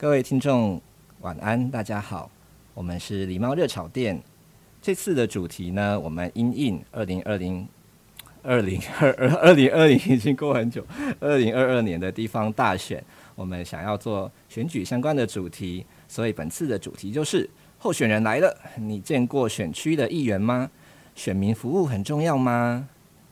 各位听众，晚安，大家好，我们是礼貌热炒店。这次的主题呢，我们因应二零二零二零二二 二零二零已经过很久，二零二二年的地方大选，我们想要做选举相关的主题，所以本次的主题就是候选人来了，你见过选区的议员吗？选民服务很重要吗？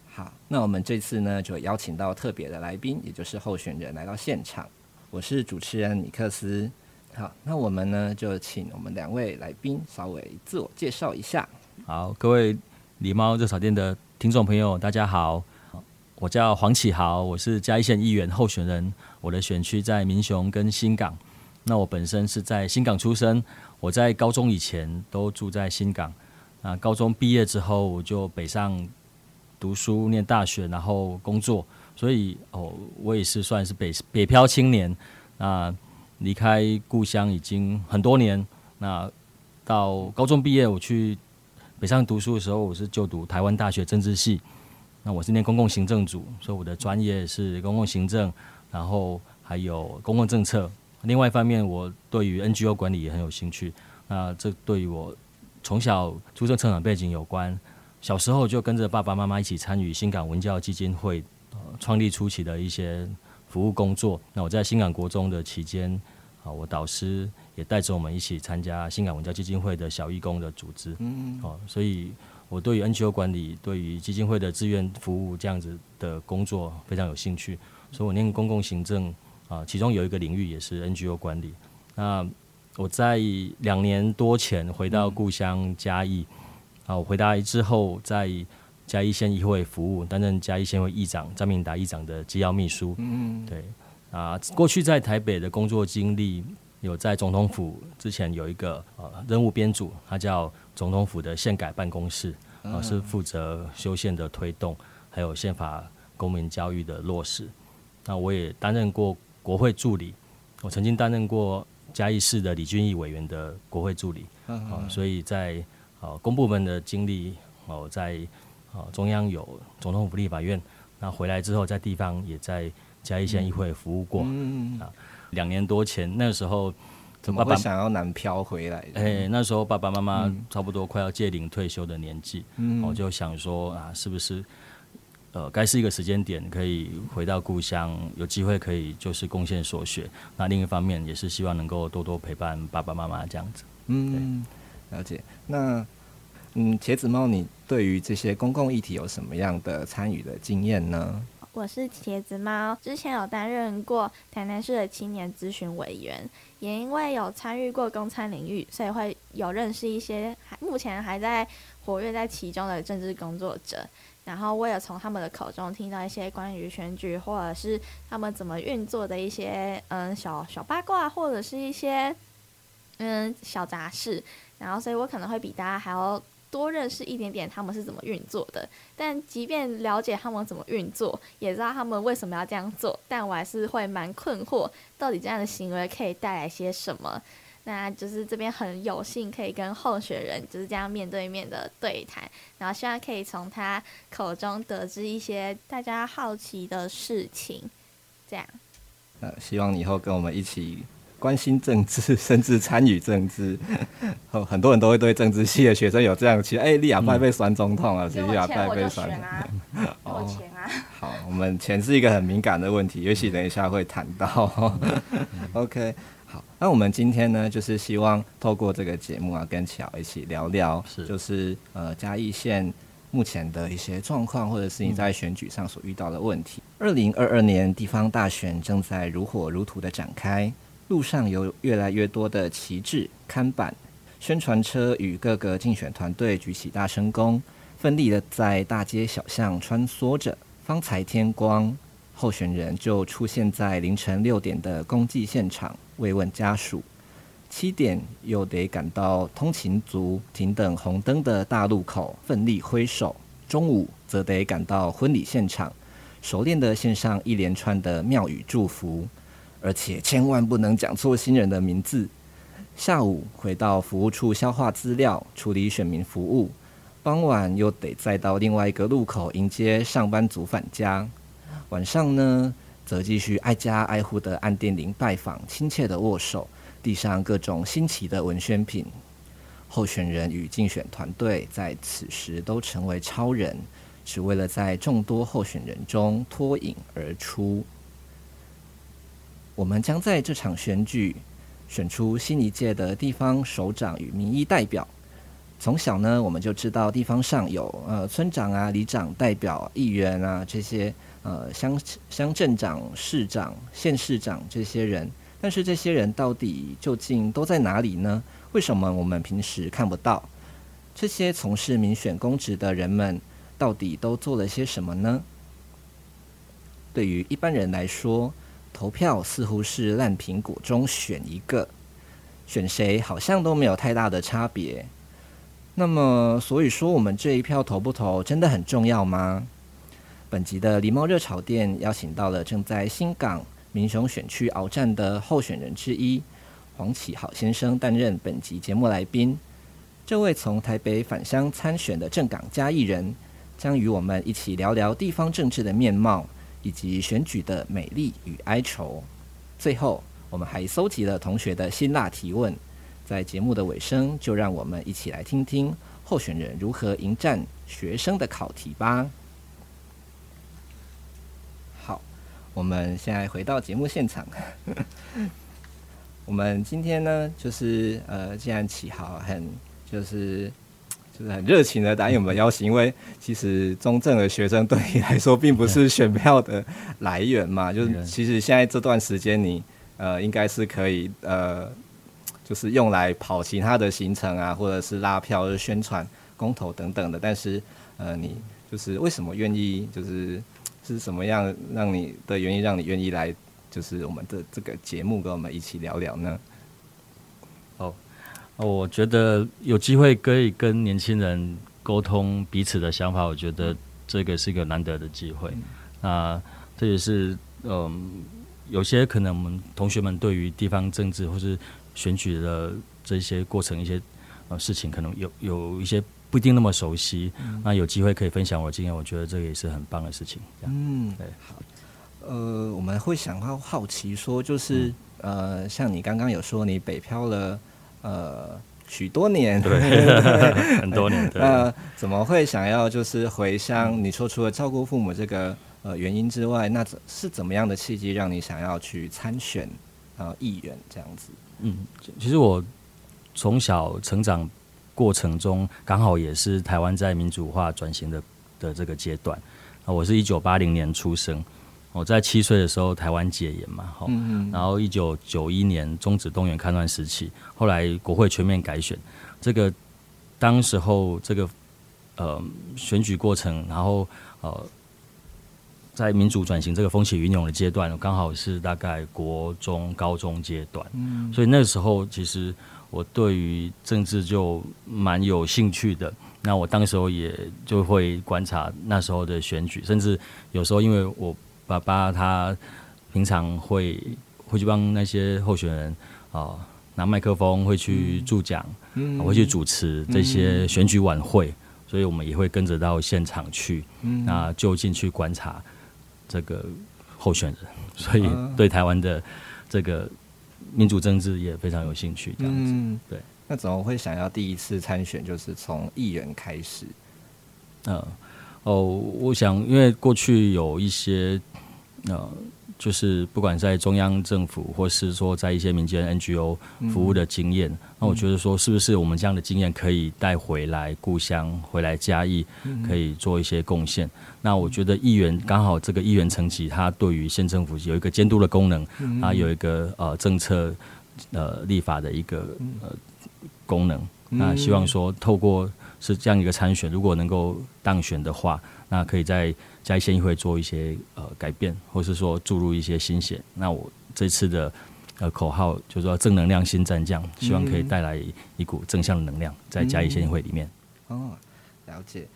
好，那我们这次呢，就邀请到特别的来宾，也就是候选人来到现场。我是主持人尼克斯。好，那我们呢，就请我们两位来宾稍微自我介绍一下。好，各位狸猫热炒店的听众朋友，大家好，我叫黄启豪，我是嘉义县议员候选人，我的选区在民雄跟新港。那我本身是在新港出生，我在高中以前都住在新港。那高中毕业之后，我就北上读书、念大学，然后工作。所以哦，我也是算是北北漂青年，那离开故乡已经很多年。那到高中毕业，我去北上读书的时候，我是就读台湾大学政治系。那我是念公共行政组，所以我的专业是公共行政，然后还有公共政策。另外一方面，我对于 NGO 管理也很有兴趣。那这对于我从小出生成长背景有关，小时候就跟着爸爸妈妈一起参与新港文教基金会。创立初期的一些服务工作，那我在新港国中的期间，啊，我导师也带着我们一起参加新港文教基金会的小义工的组织，嗯，哦，所以我对于 NGO 管理、对于基金会的志愿服务这样子的工作非常有兴趣，所以我念公共行政，啊，其中有一个领域也是 NGO 管理。那我在两年多前回到故乡嘉义，啊，我回来之后在。嘉义县议会服务，担任嘉义县会议长张明达议长的机要秘书。嗯，对啊，过去在台北的工作经历，有在总统府之前有一个呃任务编组，它叫总统府的宪改办公室，啊是负责修宪的推动，还有宪法公民教育的落实。那我也担任过国会助理，我曾经担任过嘉义市的李俊义委员的国会助理。啊，所以在呃公部门的经历，哦在。中央有总统府立法院，那回来之后在地方也在嘉义县议会服务过。嗯、啊，两年多前那个时候，怎么会想要南漂回来？哎、欸，那时候爸爸妈妈差不多快要届龄退休的年纪，嗯，我就想说啊，是不是呃该是一个时间点，可以回到故乡，有机会可以就是贡献所学。那另一方面也是希望能够多多陪伴爸爸妈妈这样子。嗯，了解。那。嗯，茄子猫，你对于这些公共议题有什么样的参与的经验呢？我是茄子猫，之前有担任过台南市的青年咨询委员，也因为有参与过公参领域，所以会有认识一些还目前还在活跃在其中的政治工作者。然后我也从他们的口中听到一些关于选举或者是他们怎么运作的一些嗯小小八卦，或者是一些嗯小杂事。然后，所以我可能会比大家还要。多认识一点点他们是怎么运作的，但即便了解他们怎么运作，也知道他们为什么要这样做，但我还是会蛮困惑，到底这样的行为可以带来些什么？那就是这边很有幸可以跟候选人就是这样面对面的对谈，然后希望可以从他口中得知一些大家好奇的事情，这样。呃，希望你以后跟我们一起。关心政治，甚至参与政治，很多人都会对政治系的学生有这样期待。哎，立亚派被选总统啊，利亚派被选啊，有钱啊。好，我们钱是一个很敏感的问题，也许等一下会谈到。OK，好，那我们今天呢，就是希望透过这个节目啊，跟乔一起聊聊，是就是呃嘉义县目前的一些状况，或者是你在选举上所遇到的问题。二零二二年地方大选正在如火如荼的展开。路上有越来越多的旗帜、看板、宣传车与各个竞选团队举起大声功，奋力的在大街小巷穿梭着。方才天光，候选人就出现在凌晨六点的公祭现场慰问家属，七点又得赶到通勤族停等红灯的大路口奋力挥手，中午则得赶到婚礼现场，熟练的献上一连串的庙宇祝福。而且千万不能讲错新人的名字。下午回到服务处消化资料、处理选民服务，傍晚又得再到另外一个路口迎接上班族返家。晚上呢，则继续挨家挨户的按电铃拜访，亲切的握手，递上各种新奇的文宣品。候选人与竞选团队在此时都成为超人，只为了在众多候选人中脱颖而出。我们将在这场选举选出新一届的地方首长与民意代表。从小呢，我们就知道地方上有呃村长啊、里长代表、议员啊这些呃乡乡镇长、市长、县市长这些人，但是这些人到底究竟都在哪里呢？为什么我们平时看不到？这些从事民选公职的人们到底都做了些什么呢？对于一般人来说，投票似乎是烂苹果中选一个，选谁好像都没有太大的差别。那么，所以说我们这一票投不投真的很重要吗？本集的狸猫热炒店邀请到了正在新港民雄选区鏖战的候选人之一。黄启豪先生担任本集节目来宾。这位从台北返乡参选的正港嘉义人，将与我们一起聊聊地方政治的面貌，以及选举的美丽与哀愁。最后，我们还搜集了同学的辛辣提问。在节目的尾声，就让我们一起来听听候选人如何迎战学生的考题吧。好，我们现在回到节目现场。我们今天呢，就是呃，既然启豪很就是就是很热情的答应我们的邀请，因为其实中正的学生对你来说并不是选票的来源嘛，就是其实现在这段时间你呃应该是可以呃，就是用来跑其他的行程啊，或者是拉票、就是、宣传公投等等的，但是呃，你就是为什么愿意，就是是什么样让你的原因让你愿意来？就是我们的这个节目，跟我们一起聊聊呢。哦，我觉得有机会可以跟年轻人沟通彼此的想法，我觉得这个是一个难得的机会。那这也是嗯，有些可能我们同学们对于地方政治或是选举的这些过程、一些呃事情，可能有有一些不一定那么熟悉。那有机会可以分享我的经验，我觉得这个也是很棒的事情。嗯，对，好。呃，我们会想要好奇说，就是、嗯、呃，像你刚刚有说你北漂了呃许多年，对，很多年，对。呃，怎么会想要就是回乡？你说除了照顾父母这个呃原因之外，那怎是怎么样的契机让你想要去参选呃议员这样子？嗯，其实我从小成长过程中，刚好也是台湾在民主化转型的的这个阶段。啊，我是一九八零年出生。我在七岁的时候，台湾解严嘛，好，然后一九九一年终止动员戡乱时期，后来国会全面改选，这个当时候这个呃选举过程，然后呃在民主转型这个风起云涌的阶段，刚好是大概国中高中阶段，所以那时候其实我对于政治就蛮有兴趣的。那我当时候也就会观察那时候的选举，甚至有时候因为我。爸爸他平常会会去帮那些候选人啊、呃、拿麦克风，会去助讲，嗯、会去主持这些选举晚会，嗯、所以我们也会跟着到现场去，嗯、那就近去观察这个候选人，所以对台湾的这个民主政治也非常有兴趣。这样子，嗯、对。那怎么会想要第一次参选就是从议员开始？嗯，哦，我想因为过去有一些。呃，就是不管在中央政府，或是说在一些民间 NGO 服务的经验，嗯、那我觉得说，是不是我们这样的经验可以带回来故乡，回来嘉义，可以做一些贡献？嗯、那我觉得议员刚好这个议员层级，他对于县政府有一个监督的功能，它有一个呃政策呃立法的一个呃功能。那希望说，透过是这样一个参选，如果能够当选的话，那可以在。嘉义县议会做一些呃改变，或是说注入一些新血。那我这次的呃口号就是说正能量新战将，希望可以带来一股正向的能量在嘉义县议会里面。哦，了解。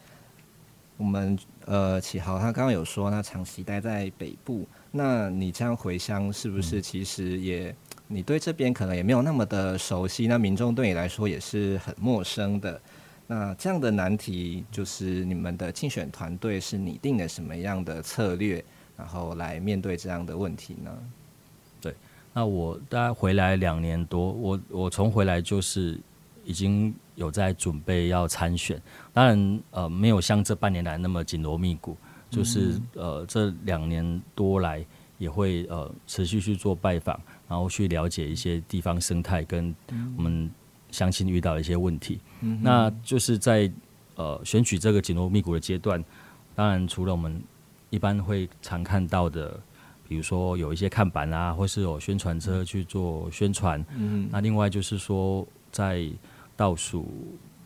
我们呃启豪他刚刚有说，他长期待在北部，那你这样回乡是不是其实也、你对这边可能也没有那么的熟悉？那民众对你来说也是很陌生的。那这样的难题，就是你们的竞选团队是拟定了什么样的策略，然后来面对这样的问题呢？对，那我大概回来两年多，我我从回来就是已经有在准备要参选，当然呃没有像这半年来那么紧锣密鼓，就是呃这两年多来也会呃持续去做拜访，然后去了解一些地方生态跟我们乡亲遇到的一些问题，嗯、那就是在呃选举这个紧锣密鼓的阶段，当然除了我们一般会常看到的。比如说有一些看板啊，或是有宣传车去做宣传。嗯，那另外就是说，在倒数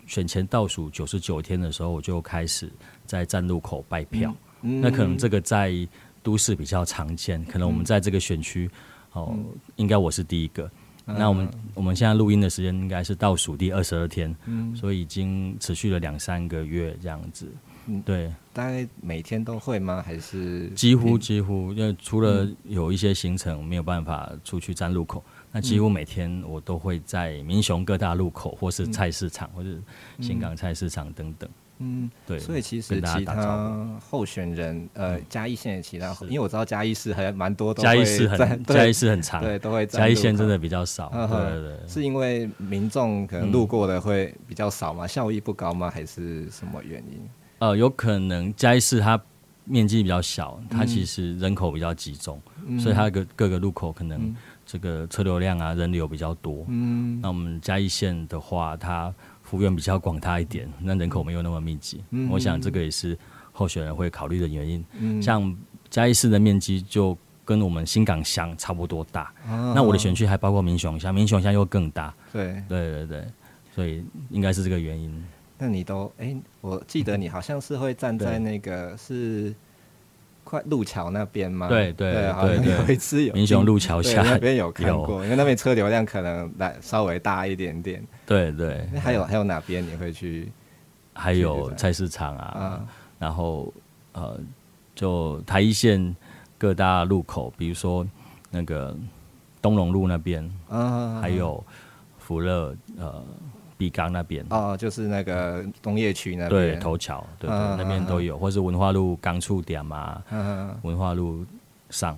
选前倒数九十九天的时候，我就开始在站路口拜票。嗯，那可能这个在都市比较常见，可能我们在这个选区哦，嗯，应该我是第一个。嗯，那我们我们现在录音的时间应该是倒数第二十二天，嗯，所以已经持续了两三个月这样子。嗯，对，大概每天都会吗？还是几乎几乎，因为除了有一些行程没有办法出去站路口，嗯、那几乎每天我都会在民雄各大路口，或是菜市场，嗯、或是新港菜市场等等。嗯，对。所以其实其他候选人，呃，嘉义县的其他，因为我知道嘉义市还蛮多，嘉义市很嘉义市很长，对，都会嘉义县真的比较少。对对对，是因为民众可能路过的会比较少吗？效益不高吗？还是什么原因？呃，有可能嘉义市它面积比较小，它其实人口比较集中，嗯、所以它各各个路口可能这个车流量啊、人流比较多。嗯，那我们嘉义县的话，它幅员比较广大一点，那人口没有那么密集。嗯，我想这个也是候选人会考虑的原因。嗯，像嘉义市的面积就跟我们新港乡差不多大，哦、那我的选区还包括民雄乡，民雄乡又更大。对，对对对，所以应该是这个原因。那你都哎、欸，我记得你好像是会站在那个是快路桥那边吗？对对对，好像有一次有民雄路桥下那边有看过，因为那边车流量可能来稍微大一点点。对对，还有还有哪边你会去？还有菜市场啊，嗯、然后呃，就台一线各大路口，比如说那个东龙路那边，嗯，还有福乐呃。碧冈那边。哦，就是那个工业区那边，对，头桥，对对，那边都有，或是文化路刚触点嘛，文化路上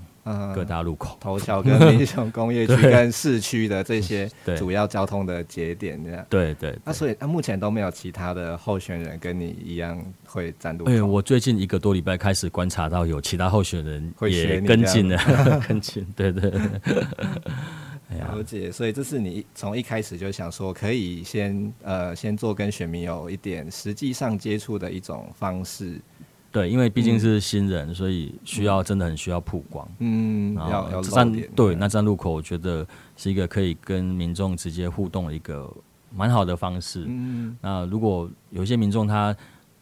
各大路口，头桥跟民雄工业区 跟市区的这些主要交通的节点这样，对对。那所以，那目前都没有其他的候选人跟你一样会站路口。哎，我最近一个多礼拜开始观察到有其他候选人也跟进了 跟进，对对。了解，所以这是你从一开始就想说，可以先呃先做跟选民有一点实际上接触的一种方式。对，因为毕竟是新人，嗯、所以需要真的很需要曝光。嗯，然后要要站对，那站路口，我觉得是一个可以跟民众直接互动的一个蛮好的方式。嗯，那如果有一些民众他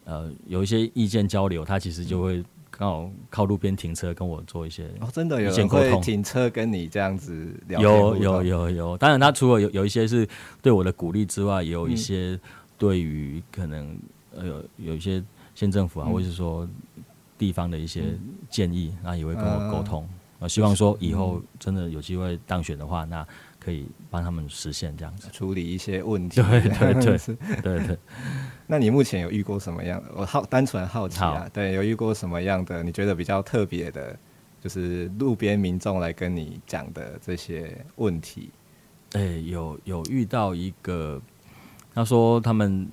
呃有一些意见交流，他其实就会。刚好靠路边停车跟我做一些哦，真的有人会停车跟你这样子聊天。有有有有，当然他除了有有一些是对我的鼓励之外，也有一些对于可能呃有有一些县政府啊，或者是说地方的一些建议，那也会跟我沟通。我希望说以后真的有机会当选的话，那。可以帮他们实现这样子处理一些问题。对对对对对。那你目前有遇过什么样的？我好单纯好奇啊。好对，有遇过什么样的？你觉得比较特别的，就是路边民众来跟你讲的这些问题？哎、欸，有有遇到一个，他说他们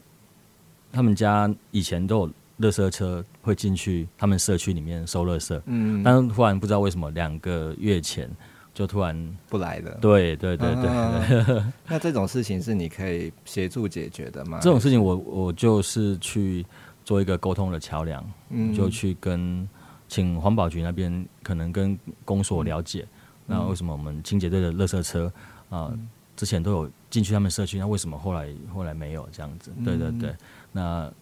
他们家以前都有垃圾车会进去他们社区里面收垃圾，嗯，但是突然不知道为什么两个月前。就突然不来了。对对对对。那这种事情是你可以协助解决的吗？这种事情我我就是去做一个沟通的桥梁，嗯，就去跟请环保局那边可能跟公所了解，嗯、那为什么我们清洁队的垃圾车啊、呃嗯、之前都有进去他们社区，那为什么后来后来没有这样子？对对对。嗯、那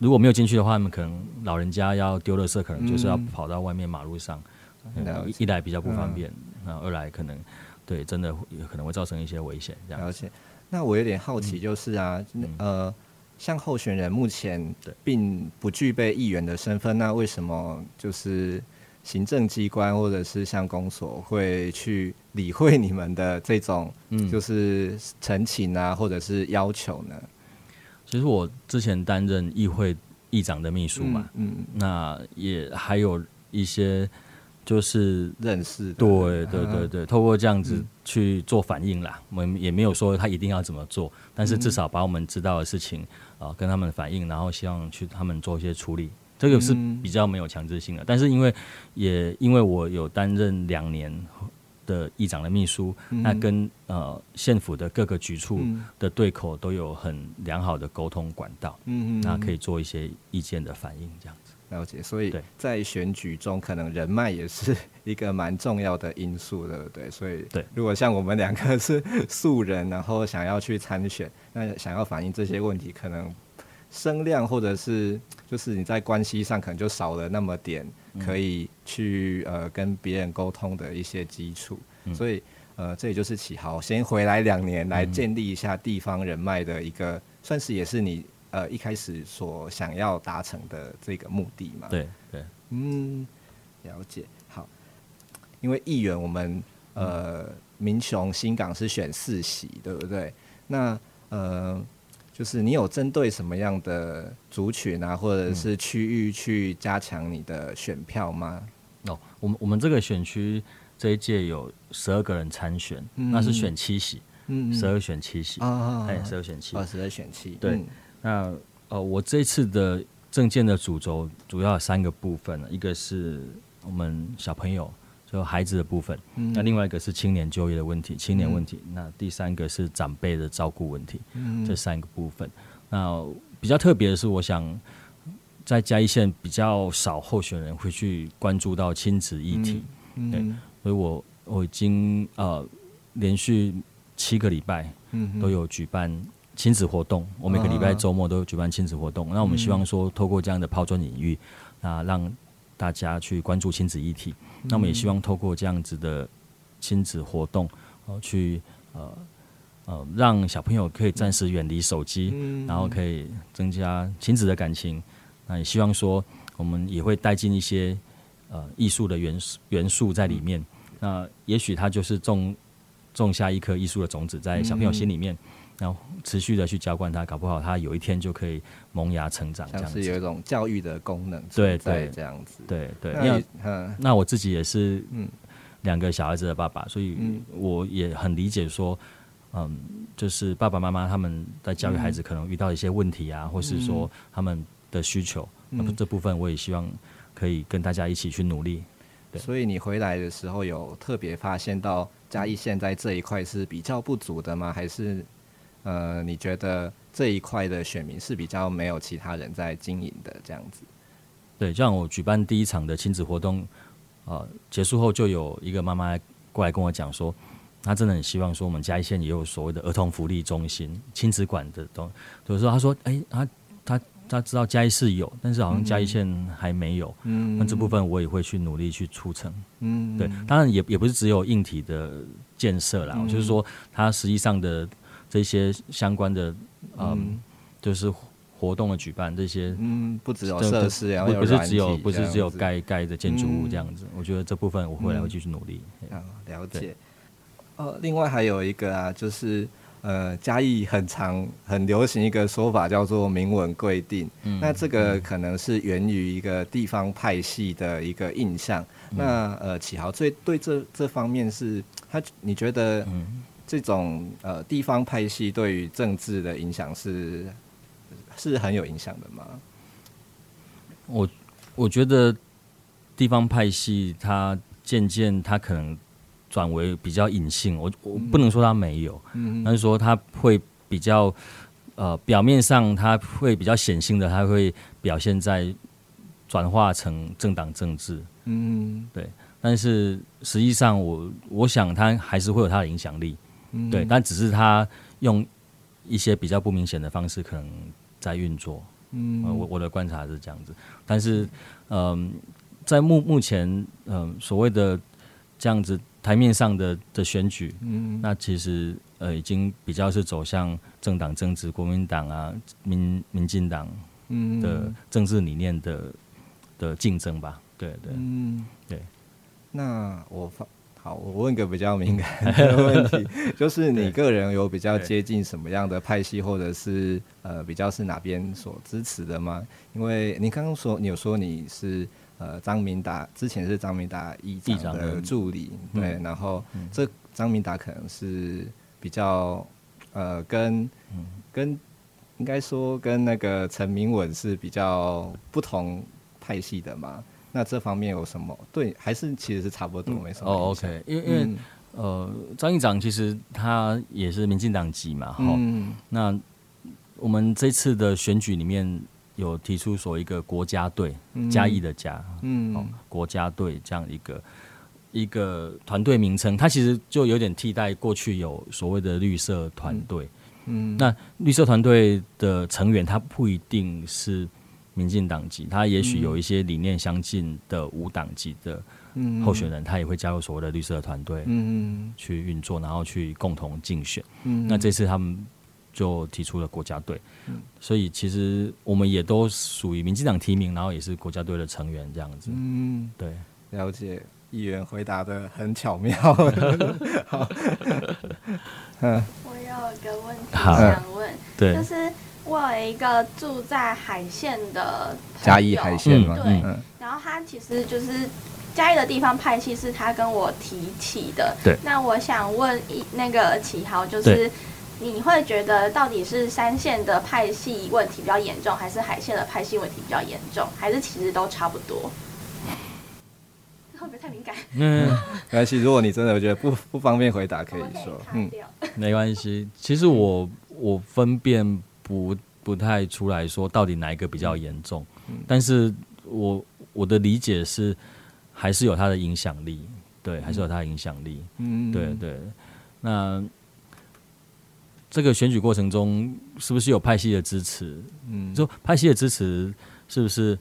如果没有进去的话，他们可能老人家要丢垃圾，可能就是要跑到外面马路上，一来比较不方便。嗯那二来可能，对，真的有可能会造成一些危险。这样，而且，那我有点好奇，就是啊，嗯、呃，像候选人目前并不具备议员的身份，那为什么就是行政机关或者是像公所会去理会你们的这种，就是陈情啊，或者是要求呢？其实我之前担任议会议长的秘书嘛，嗯，嗯那也还有一些。就是认识，对对对对，透过这样子去做反应啦。我们也没有说他一定要怎么做，但是至少把我们知道的事情啊跟他们反映，然后希望去他们做一些处理。这个是比较没有强制性的，但是因为也因为我有担任两年的议长的秘书，那跟呃县府的各个局处的对口都有很良好的沟通管道，嗯嗯，那可以做一些意见的反应，这样子。了解，所以在选举中，可能人脉也是一个蛮重要的因素，对不对？所以，对，如果像我们两个是素人，然后想要去参选，那想要反映这些问题，可能声量或者是就是你在关系上可能就少了那么点可以去呃跟别人沟通的一些基础，所以呃，这也就是启豪先回来两年来建立一下地方人脉的一个，算是也是你。呃，一开始所想要达成的这个目的嘛，对对，嗯，了解。好，因为议员我们呃，民雄新港是选四席，对不对？那呃，就是你有针对什么样的族群啊，或者是区域去加强你的选票吗？哦，我们我们这个选区这一届有十二个人参选，嗯、那是选七席，嗯，十二选七席啊，哎，十二选七，二十二选七，对。嗯。那呃，我这次的政见的主轴主要有三个部分，一个是我们小朋友，就孩子的部分，嗯、那另外一个是青年就业的问题，青年问题，嗯、那第三个是长辈的照顾问题，嗯、这三个部分。那比较特别的是，我想在嘉义县比较少候选人会去关注到亲子议题，嗯嗯、对，所以我我已经呃连续七个礼拜都有举办。亲子活动，我每个礼拜周末都有举办亲子活动。那我们希望说，透过这样的抛砖引玉，那让大家去关注亲子议题。那我们也希望透过这样子的亲子活动，呃，去呃呃，让小朋友可以暂时远离手机，然后可以增加亲子的感情。那也希望说，我们也会带进一些呃艺术的元素元素在里面。那也许它就是种种下一颗艺术的种子在小朋友心里面。然后持续的去浇灌它，搞不好它有一天就可以萌芽成长，这样子。有一种教育的功能，对对，这样子。对对，那你那我自己也是，嗯，两个小孩子的爸爸，所以我也很理解说，嗯，就是爸爸妈妈他们在教育孩子可能遇到一些问题啊，或是说他们的需求，那么这部分我也希望可以跟大家一起去努力。对，所以你回来的时候有特别发现到嘉义县在这一块是比较不足的吗？还是？呃，你觉得这一块的选民是比较没有其他人在经营的这样子？对，像我举办第一场的亲子活动，呃，结束后就有一个妈妈过来跟我讲说，她真的很希望说我们嘉义县也有所谓的儿童福利中心、亲子馆的东西。所以说，她说，哎，她她她知道嘉义市有，但是好像嘉义县还没有。嗯，那这部分我也会去努力去促成。嗯，对，当然也也不是只有硬体的建设啦，嗯，就是说它实际上的。这些相关的，嗯，嗯就是活动的举办这些，嗯，不只有设施，然后不是只有不是只有盖盖的建筑物这样子。嗯、我觉得这部分我未来会继续努力。了解。呃，另外还有一个啊，就是呃，嘉义很常很流行一个说法叫做明文规定。嗯、那这个可能是源于一个地方派系的一个印象。嗯、那呃，启豪最对这这方面是他，你觉得？嗯这种呃地方派系对于政治的影响是是很有影响的吗？我我觉得地方派系它渐渐它可能转为比较隐性，我我不能说他没有，嗯，但是说他会比较呃表面上他会比较显性的，他会表现在转化成政党政治，嗯，对，但是实际上我我想他还是会有他的影响力。嗯、对，但只是他用一些比较不明显的方式，可能在运作。嗯，呃、我我的观察是这样子。但是，嗯、呃，在目目前，嗯、呃，所谓的这样子台面上的的选举，嗯，那其实呃，已经比较是走向政党政治，国民党啊，民民进党的政治理念的的竞争吧。对对，嗯，对。那我发。好，我问个比较敏感的 问题，就是你个人有比较接近什么样的派系，或者是呃比较是哪边所支持的吗？因为你刚刚说你有说你是呃张明达，之前是张明达议长的助理，对，然后这张明达可能是比较呃跟跟应该说跟那个陈明文是比较不同派系的嘛。那这方面有什么？对，还是其实是差不多，没什么。哦，OK，因为因为呃，张议长其实他也是民进党籍嘛，哈。那我们这次的选举里面有提出所谓一个国家队，嘉义的嘉，嗯，国家队这样一个一个团队名称，它其实就有点替代过去有所谓的绿色团队。嗯，那绿色团队的成员他不一定是。民进党籍，他也许有一些理念相近的无党籍的候选人，他也会加入所谓的绿色团队，嗯，去运作，然后去共同竞选。嗯，那这次他们就提出了国家队，嗯，所以其实我们也都属于民进党提名，然后也是国家队的成员这样子。嗯，对，了解。议员回答的很巧妙。好，嗯，我有一个问题想问，对，就是。我有一个住在海线的嘉义海线嘛，对，然后他其实就是嘉义的地方派系是他跟我提起的，对。那我想问一那个启豪，就是你会觉得到底是三线的派系问题比较严重，还是海线的派系问题比较严重，还是其实都差不多？会不会太敏感？嗯，没关系。如果你真的觉得不不方便回答，可以说，嗯，没关系。其实我我分辨。不不太出来说到底哪一个比较严重，嗯，但是我我的理解是还是有它的影响力，对，还是有它的影响力，嗯，对对。那这个选举过程中是不是有派系的支持？嗯，就派系的支持是不是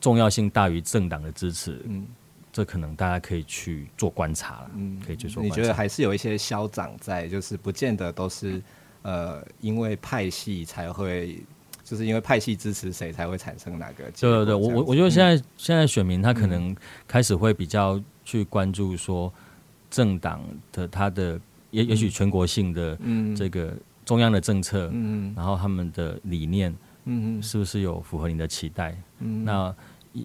重要性大于政党的支持？嗯，这可能大家可以去做观察了，嗯，可以去做观察。你觉得还是有一些消长在，就是不见得都是。呃，因为派系才会，就是因为派系支持谁才会产生哪个？对对对，我我我觉得现在、嗯、现在选民他可能开始会比较去关注说政党的他的也也许全国性的这个中央的政策，嗯，然后他们的理念，嗯是不是有符合你的期待？嗯，那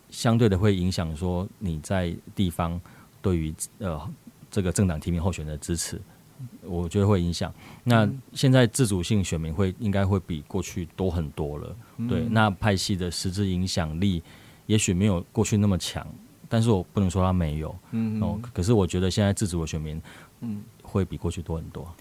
相对的会影响说你在地方对于呃这个政党提名候选的支持。我觉得会影响。那现在自主性选民会应该会比过去多很多了。嗯、对，那派系的实质影响力也许没有过去那么强，但是我不能说他没有。嗯，哦，可是我觉得现在自主的选民，嗯，会比过去多很多。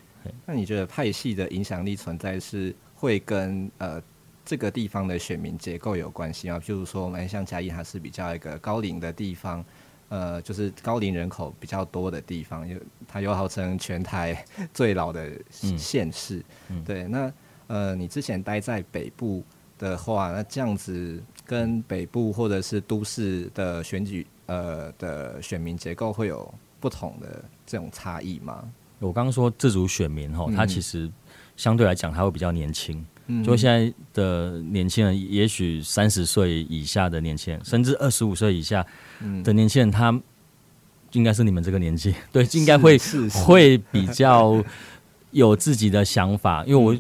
那你觉得派系的影响力存在是会跟呃这个地方的选民结构有关系吗？譬如说，我们像嘉义，它是比较一个高龄的地方。呃，就是高龄人口比较多的地方，又它又号称全台 最老的县市。嗯嗯、对，那呃，你之前待在北部的话，那这样子跟北部或者是都市的选举呃的选民结构会有不同的这种差异吗？我刚刚说自主选民哈，他其实相对来讲他会比较年轻。就现在的年轻人，也许三十岁以下的年轻人，甚至二十五岁以下的年轻人，他应该是你们这个年纪，对，应该会会比较有自己的想法。因为我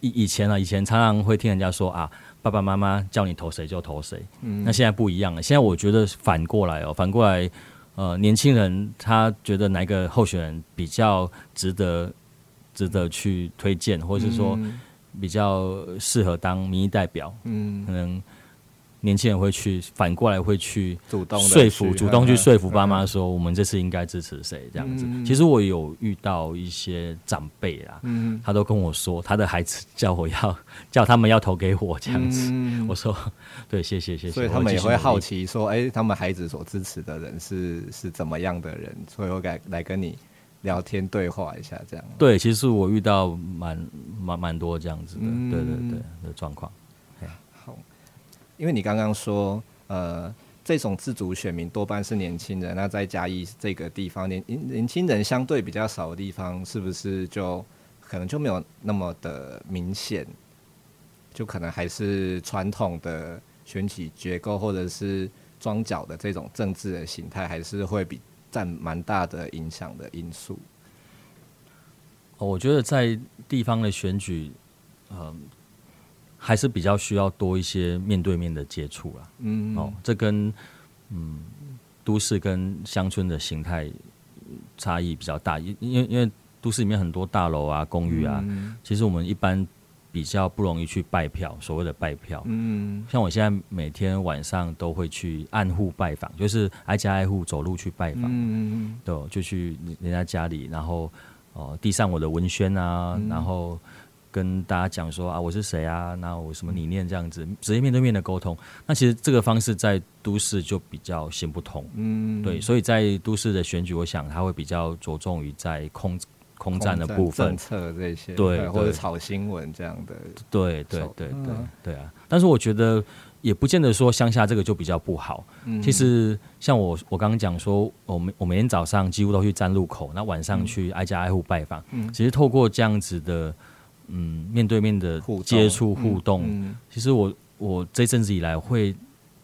以以前啊，以前常常会听人家说啊，爸爸妈妈叫你投谁就投谁。那现在不一样了，现在我觉得反过来哦，反过来，呃，年轻人他觉得哪一个候选人比较值得值得去推荐，或者是说。比较适合当民意代表，嗯，可能年轻人会去反过来会去主动说服，主动去说服爸妈说，我们这次应该支持谁这样子。其实我有遇到一些长辈啦，嗯，他都跟我说，他的孩子叫我要 叫他们要投给我这样子。我说，对，谢谢谢谢。所以他们也会好奇说，哎，他们孩子所支持的人是是怎么样的人，所以我来来跟你。聊天对话一下，这样对，其实我遇到蛮蛮蛮多这样子的，嗯、对对对的状况。因为你刚刚说，呃，这种自主选民多半是年轻人，那在嘉义这个地方，年年轻人相对比较少的地方，是不是就可能就没有那么的明显？就可能还是传统的选举结构，或者是庄脚的这种政治的形态，还是会比。占蛮大的影响的因素。我觉得在地方的选举，呃，还是比较需要多一些面对面的接触啦。嗯，哦，这跟嗯，都市跟乡村的形态差异比较大，因因为因为都市里面很多大楼啊、公寓啊，嗯、其实我们一般比较不容易去拜票，所谓的拜票。嗯，像我现在每天晚上都会去按户拜访，就是挨家挨户走路去拜访，嗯，对，就去人家家里，然后哦递上我的文宣啊，嗯、然后。跟大家讲说啊，我是谁啊？那我什么理念这样子，直接面对面的沟通。那其实这个方式在都市就比较行不通。嗯，对，所以在都市的选举，我想他会比较着重于在空空战的部分，政策这些，对，对或者炒新闻这样的。对对对对对啊！但是我觉得也不见得说乡下这个就比较不好。嗯，其实像我我刚刚讲说，我们我每天早上几乎都去站路口，那晚上去挨家挨户拜访。嗯，其实透过这样子的。嗯，面对面的接触互动，其实我我这阵子以来会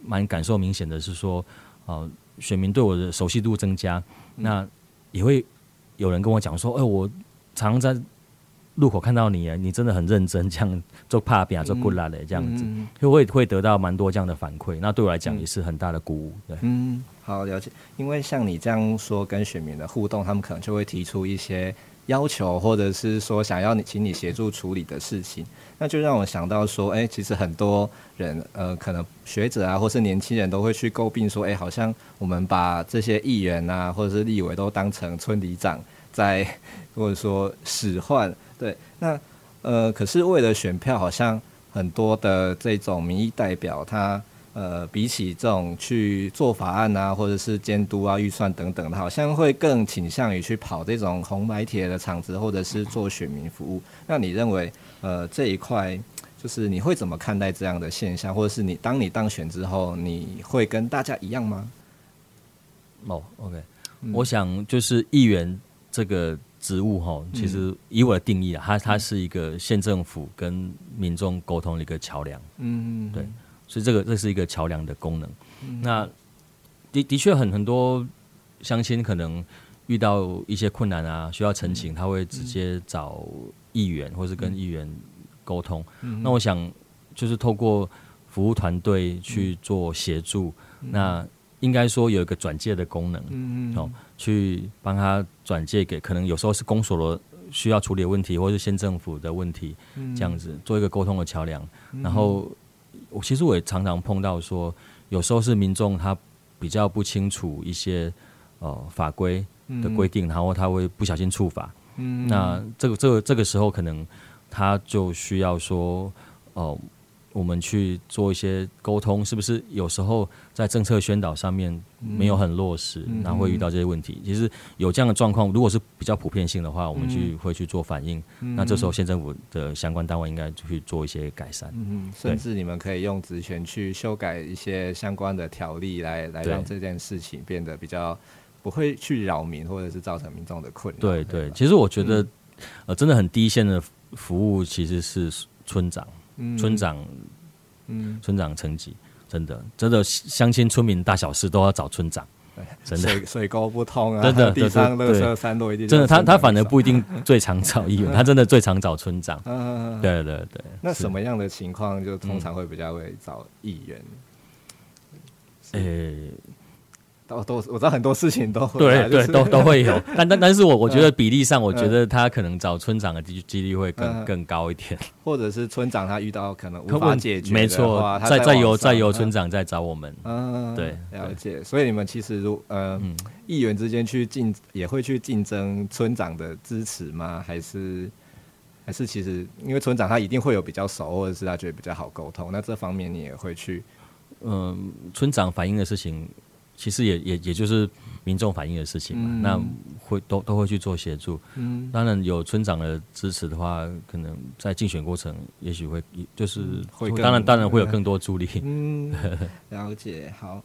蛮感受明显的是说，呃，选民对我的熟悉度增加，嗯、那也会有人跟我讲说，哎、欸，我常常在路口看到你啊，你真的很认真，这样做怕扁做过来的这样子，就会会得到蛮多这样的反馈，那对我来讲也是很大的鼓舞。对，嗯，好了解，因为像你这样说跟选民的互动，他们可能就会提出一些。要求，或者是说想要你请你协助处理的事情，那就让我想到说，哎、其实很多人，呃，可能学者啊，或是年轻人都会去诟病说，哎、好像我们把这些议员啊，或者是立委都当成村里长在，或者说使唤，对，那呃，可是为了选票，好像很多的这种民意代表他。呃，比起这种去做法案啊，或者是监督啊、预算等等的，好像会更倾向于去跑这种红白铁的场子，或者是做选民服务。那你认为，呃，这一块就是你会怎么看待这样的现象，或者是你当你当选之后，你会跟大家一样吗？哦，OK，嗯，我想就是议员这个职务哈，其实以我的定义啊，它它是一个县政府跟民众沟通的一个桥梁。嗯，对。所以这个这是一个桥梁的功能。嗯、那的的确很很多乡亲可能遇到一些困难啊，需要陈情，他会直接找议员，或是跟议员沟通。嗯、那我想就是透过服务团队去做协助，嗯、那应该说有一个转介的功能，嗯、哦，去帮他转介给可能有时候是公所的需要处理的问题，或是县政府的问题，这样子做一个沟通的桥梁，然后。我其实我也常常碰到说，有时候是民众他比较不清楚一些呃法规的规定，嗯、然后他会不小心触法。嗯，那这个这个这个时候可能他就需要说哦。呃我们去做一些沟通，是不是有时候在政策宣导上面没有很落实，嗯、然后会遇到这些问题？嗯、其实有这样的状况，如果是比较普遍性的话，我们去会去做反应。嗯、那这时候县政府的相关单位应该去做一些改善。嗯，甚至你们可以用职权去修改一些相关的条例来，来来让这件事情变得比较不会去扰民，或者是造成民众的困扰。对对，对，其实我觉得，嗯、呃，真的很低线的服务其实是村长。村长，嗯，村长层级，真的，真的，乡亲村民大小事都要找村长，真的，水水沟不通啊，真的，地上垃圾山落一定，真的，他他反而不一定最常找议员，他真的最常找村长，对对对。那什么样的情况就通常会比较会找议员？诶。都都我知道很多事情都会对对都都会有，但但但是我我觉得比例上，我觉得他可能找村长的几几率会更更高一点，或者是村长他遇到可能无法解决，没错，再再由再由村长再找我们，嗯，对，了解。所以你们其实如呃议员之间去竞也会去竞争村长的支持吗？还是还是其实因为村长他一定会有比较熟，或者是他觉得比较好沟通，那这方面你也会去，嗯，村长反映的事情。其实也也也就是民众反映的事情嘛，嗯、那会都都会去做协助。嗯，当然有村长的支持的话，可能在竞选过程也许会就是会，当然当然会有更多助力。嗯，了解。好，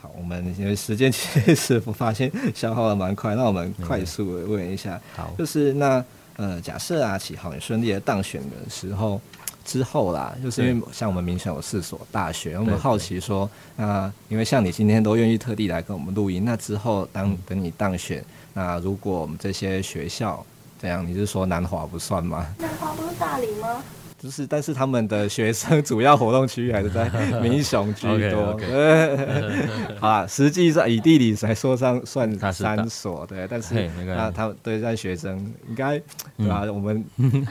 好，我们因为时间其实我发现消耗的蛮快，那我们快速的问一下，好，就是那呃，假设啊，启豪你顺利的当选的时候。之后啦，就是因为像我们民选有四所大学，我们好奇说，那、呃、因为像你今天都愿意特地来跟我们录音，那之后当等你当选，那如果我们这些学校这样，你是说南华不算吗？南华不是大理吗？就是，但是他们的学生主要活动区域还是在民雄居多。好啊，实际上以地理来说上算三所，对，但是那他们对在学生应该对吧？我们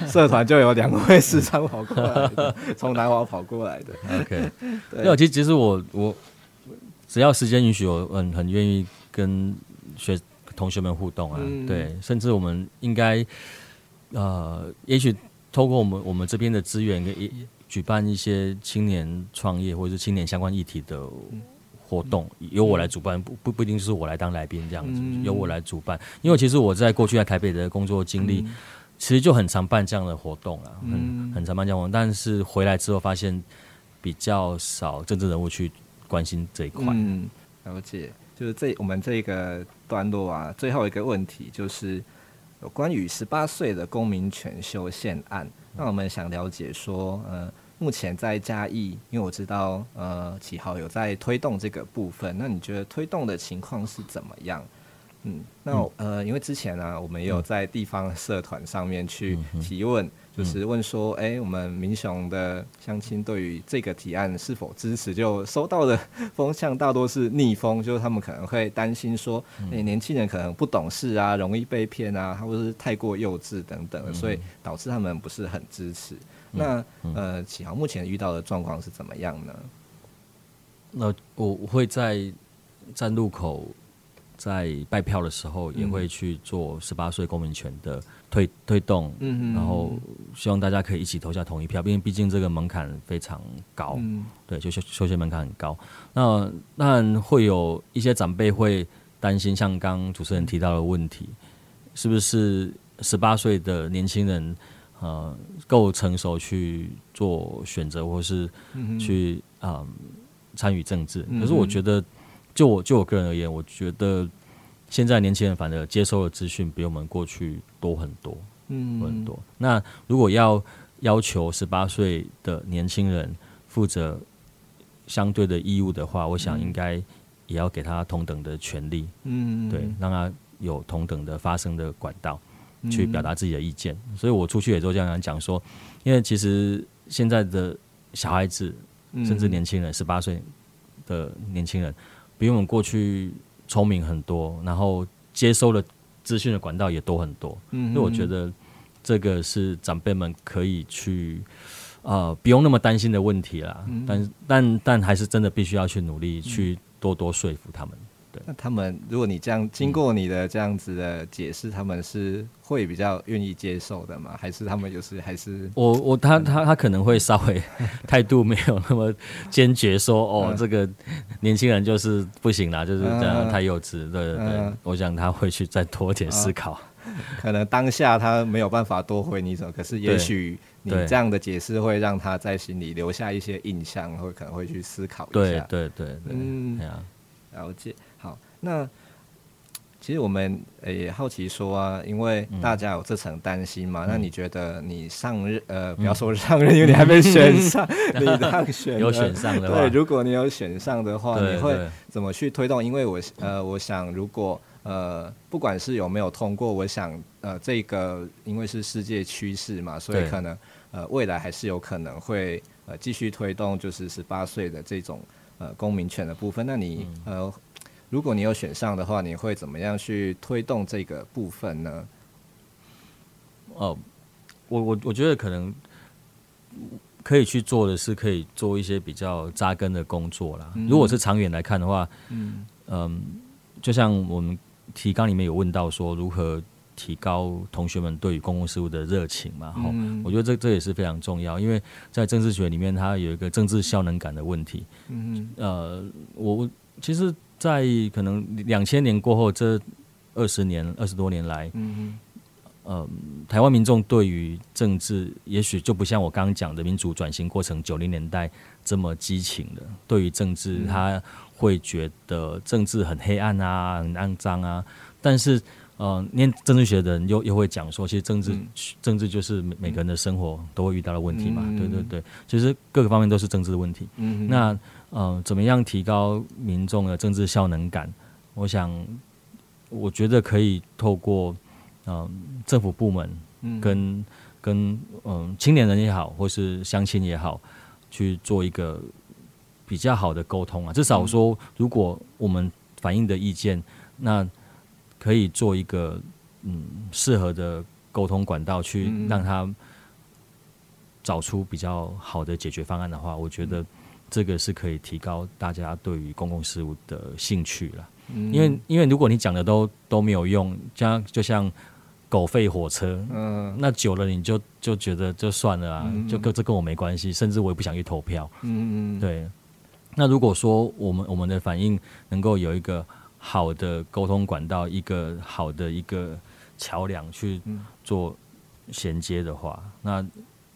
社团就有两位时常跑过来的，从南华跑过来的。OK，对，其实其实我我只要时间允许，我很很愿意跟学同学们互动啊。对，甚至我们应该呃，也许。透过我们我们这边的资源，给举办一些青年创业或者是青年相关议题的活动，由我来主办，不不不一定是我来当来宾这样子，由我来主办。因为其实我在过去在台北的工作经历，其实就很常办这样的活动啊，很很常办这样的活动，但是回来之后发现比较少政治人物去关心这一块。嗯，了解，就是这我们这个段落啊，最后一个问题就是。有关于十八岁的公民权修宪案，那我们想了解说，呃，目前在嘉义，因为我知道，呃，启豪有在推动这个部分，那你觉得推动的情况是怎么样？嗯，那呃，因为之前呢、啊，我们也有在地方社团上面去提问。就是问说，哎、欸，我们民雄的乡亲对于这个提案是否支持？就收到的风向大多是逆风，就是他们可能会担心说，哎、欸，年轻人可能不懂事啊，容易被骗啊，或者是太过幼稚等等，所以导致他们不是很支持。那呃，启航目前遇到的状况是怎么样呢？那我会在站路口。在拜票的时候，也会去做十八岁公民权的推推动，嗯，然后希望大家可以一起投下同一票，因为毕竟这个门槛非常高，嗯，对，就修修宪门槛很高。那那会有一些长辈会担心，像刚主持人提到的问题，是不是十八岁的年轻人呃够成熟去做选择，或是去啊参与政治？可是我觉得。就我就我个人而言，我觉得现在年轻人反而接收的资讯比我们过去多很多，嗯，很多。那如果要要求十八岁的年轻人负责相对的义务的话，我想应该也要给他同等的权利，嗯，对，让他有同等的发声的管道去表达自己的意见。所以我出去也都这样讲说，因为其实现在的小孩子甚至年轻人，十八岁的年轻人。比我们过去聪明很多，然后接收的资讯的管道也多很多，嗯，所以我觉得这个是长辈们可以去呃不用那么担心的问题啦，嗯、但但但还是真的必须要去努力去多多说服他们。对，那他们，如果你这样经过你的这样子的解释，嗯、他们是会比较愿意接受的吗？还是他们就是还是我我他他他可能会稍微 态度没有那么坚决说，说哦，嗯、这个年轻人就是不行啦，就是这样太幼稚。对对对，嗯、我想他会去再多点思考。嗯、可能当下他没有办法多回你什么，可是也许你这样的解释会让他在心里留下一些印象，会可能会去思考一下。对对对对，嗯，了解。那其实我们也好奇说啊，因为大家有这层担心嘛，嗯、那你觉得你上任呃，不要说上任，嗯、因为你还没选上，你当选有选上的，对，如果你有选上的话，你会怎么去推动？因为我呃，我想如果呃，不管是有没有通过，我想呃，这个因为是世界趋势嘛，所以可能呃，未来还是有可能会呃继续推动，就是十八岁的这种呃公民权的部分。那你呃。如果你有选上的话，你会怎么样去推动这个部分呢？哦，我我我觉得可能可以去做的是，可以做一些比较扎根的工作啦。嗯、如果是长远来看的话，嗯嗯，就像我们提纲里面有问到说，如何提高同学们对于公共事务的热情嘛？哈、嗯，我觉得这这也是非常重要，因为在政治学里面，它有一个政治效能感的问题。嗯呃，我其实。在可能两千年过后这二十年二十多年来，嗯台湾民众对于政治也许就不像我刚刚讲的民主转型过程九零年代这么激情的。对于政治，他会觉得政治很黑暗啊，很肮脏啊。但是，呃，念政治学的人又又会讲说，其实政治、嗯、政治就是每每个人的生活都会遇到的问题嘛。嗯、对对对，其实各个方面都是政治的问题。嗯，那。嗯、呃，怎么样提高民众的政治效能感？我想，我觉得可以透过嗯、呃、政府部门跟跟嗯青年人也好，或是乡亲也好，去做一个比较好的沟通啊。至少说，如果我们反映的意见，那可以做一个嗯适合的沟通管道，去让他找出比较好的解决方案的话，我觉得这个是可以提高大家对于公共事务的兴趣了。因为因为如果你讲的都都没有用，像就像狗吠火车，嗯，那久了你就就觉得就算了啊，就跟这跟我没关系，甚至我也不想去投票，嗯嗯，对。那如果说我们我们的反应能够有一个好的沟通管道，一个好的一个桥梁去做衔接的话，那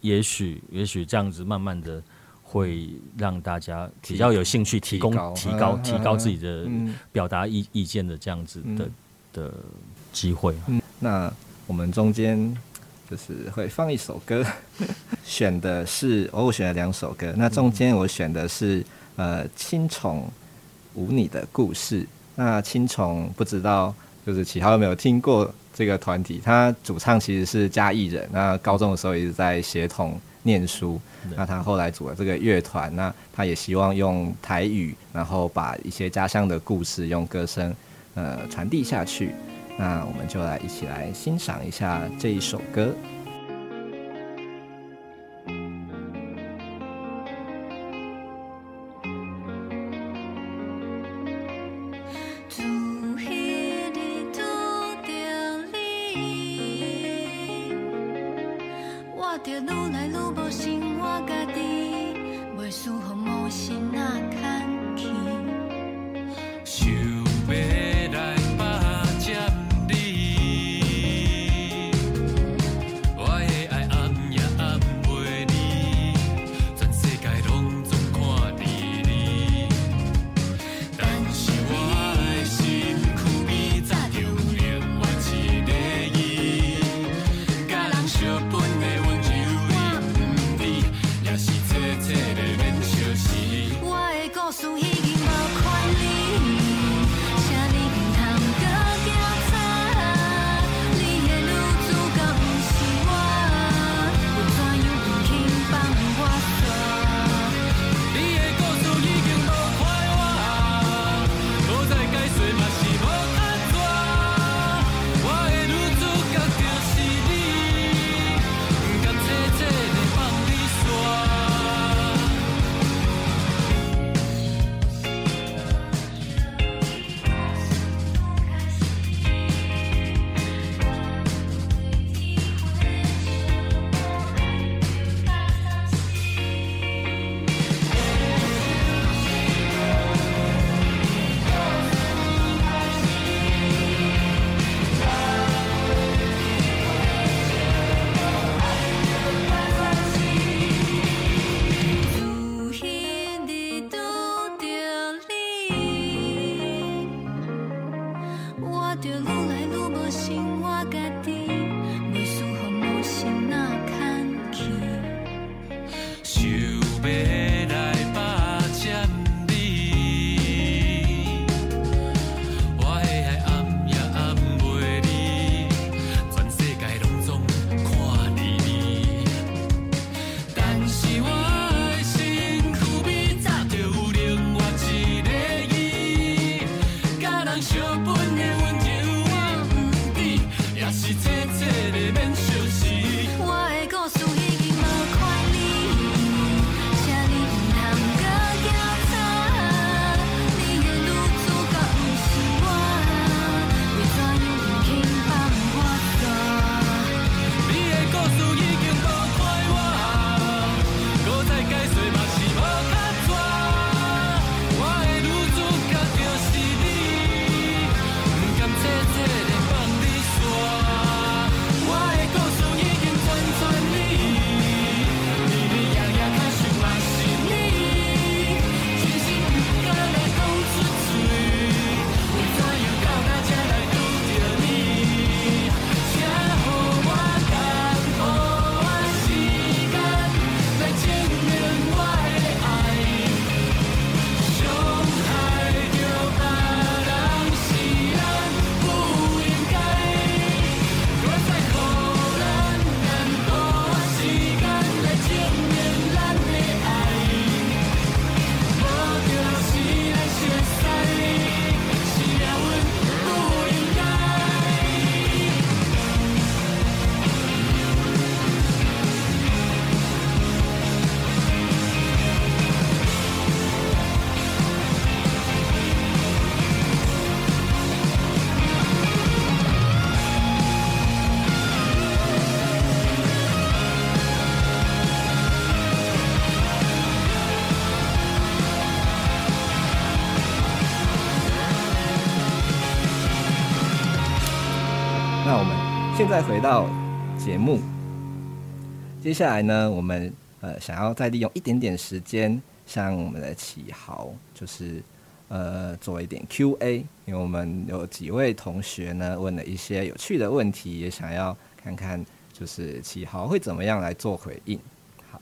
也许也许这样子慢慢的。会让大家比较有兴趣，提供提高提高自己的表达意意见的这样子的的机会。那我们中间就是会放一首歌，选的是我选了两首歌。那中间我选的是呃青虫舞你的故事。那青虫不知道就是启豪有没有听过这个团体？他主唱其实是嘉义人，那高中的时候一直在协同念书。那他后来组了这个乐团，那他也希望用台语，然后把一些家乡的故事用歌声，呃，传递下去。那我们就来一起来欣赏一下这一首歌。再回到节目，接下来呢，我们呃想要再利用一点点时间，向我们的启豪，就是呃做一点 Q&A，因为我们有几位同学呢问了一些有趣的问题，也想要看看就是启豪会怎么样来做回应。好，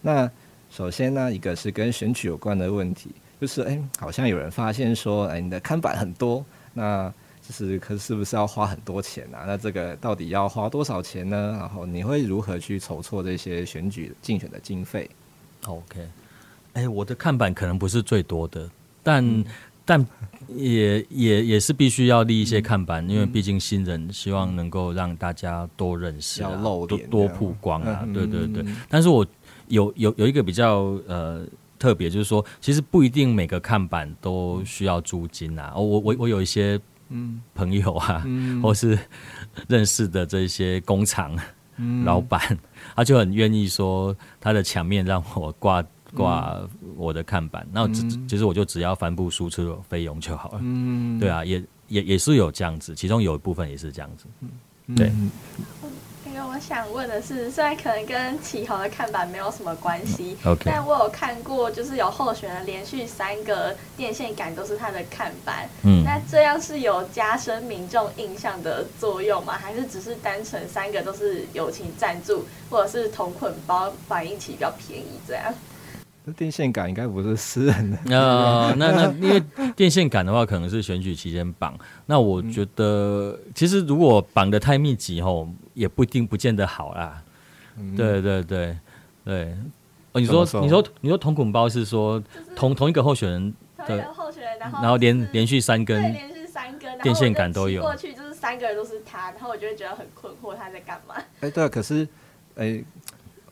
那首先呢，一个是跟选举有关的问题，就是哎、好像有人发现说，哎、你的看板很多，那就是可是不是要花很多钱啊？那这个到底要花多少钱呢？然后你会如何去筹措这些选举竞选的经费？OK，哎、欸，我的看板可能不是最多的，但、嗯、但也也也是必须要立一些看板，嗯、因为毕竟新人希望能够让大家多认识、啊，要露多多曝光啊。嗯、对对对，但是我有有有一个比较呃特别，就是说，其实不一定每个看板都需要租金啊。我我我有一些。嗯，朋友啊，嗯、或是认识的这些工厂、嗯、老板，他就很愿意说他的墙面让我挂挂我的看板，那、嗯、只其实我就只要帆布输出费用就好了。嗯，对啊，也也也是有这样子，其中有一部分也是这样子。嗯，对。我想问的是，虽然可能跟启宏的看板没有什么关系，okay. 但我有看过，就是有候选人连续三个电线杆都是他的看板，嗯，那这样是有加深民众印象的作用吗？还是只是单纯三个都是友情赞助，或者是同捆包反应起比较便宜这样？那电线杆应该不是私人的。呃，那那 因为电线杆的话，可能是选举期间绑。那我觉得，其实如果绑的太密集吼，也不一定不见得好啦。嗯、对对对对。哦，你说你说你说同捆包是说同同一个候选人的候选人，然后然后连连续三根连续三根电线杆都有过去，就是三个人都是他，然后我就会觉得很困惑，他在干嘛？哎，对啊，可是哎。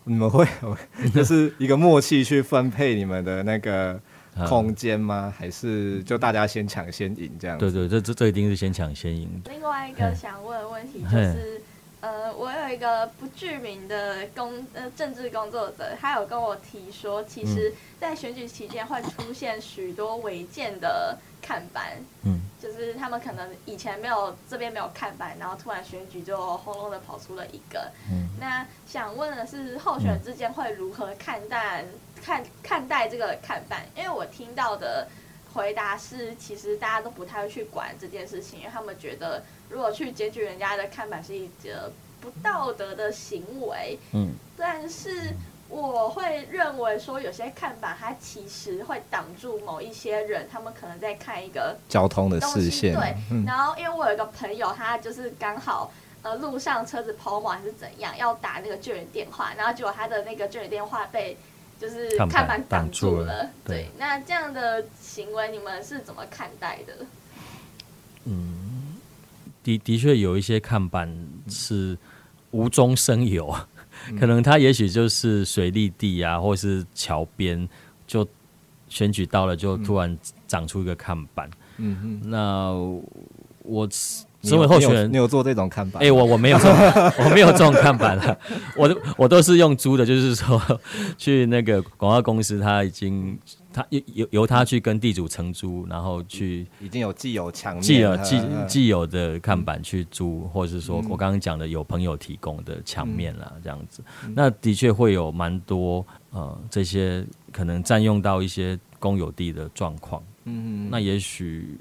你们会有 就是一个默契去分配你们的那个空间吗？还是就大家先抢先赢这样？对对，这这这一定是先抢先赢。另外一个想问的问题就是，呃，我有一个不具名的工呃政治工作者，他有跟我提说，其实在选举期间会出现许多违建的看板，嗯，就是他们可能以前没有这边没有看板，然后突然选举就轰隆的跑出了一个。嗯，那想问的是，候选人之间会如何看待看看待这个看板？因为我听到的回答是，其实大家都不太会去管这件事情，因为他们觉得如果去检举人家的看板是一个不道德的行为。嗯，但是。我会认为说，有些看板它其实会挡住某一些人，他们可能在看一个交通的视线。对，然后因为我有一个朋友，他就是刚好呃路上车子抛锚还是怎样，要打那个救援电话，然后结果他的那个救援电话被就是看板挡住了。对，那这样的行为你们是怎么看待的？嗯，的的确有一些看板是无中生有。可能他也许就是水利地啊，或是桥边，就选举到了，就突然长出一个看板。嗯哼，那我身为候选人，你有做这种看板？哎、欸，我我没有这种，我没有这种看板了。我都我都是用租的，就是说去那个广告公司，他已经。他由由他去跟地主承租，然后去已经有既有墙既有既既有的看板去租，嗯、或者是说我刚刚讲的有朋友提供的墙面啦，这样子，嗯、那的确会有蛮多呃这些可能占用到一些公有地的状况。嗯，那也许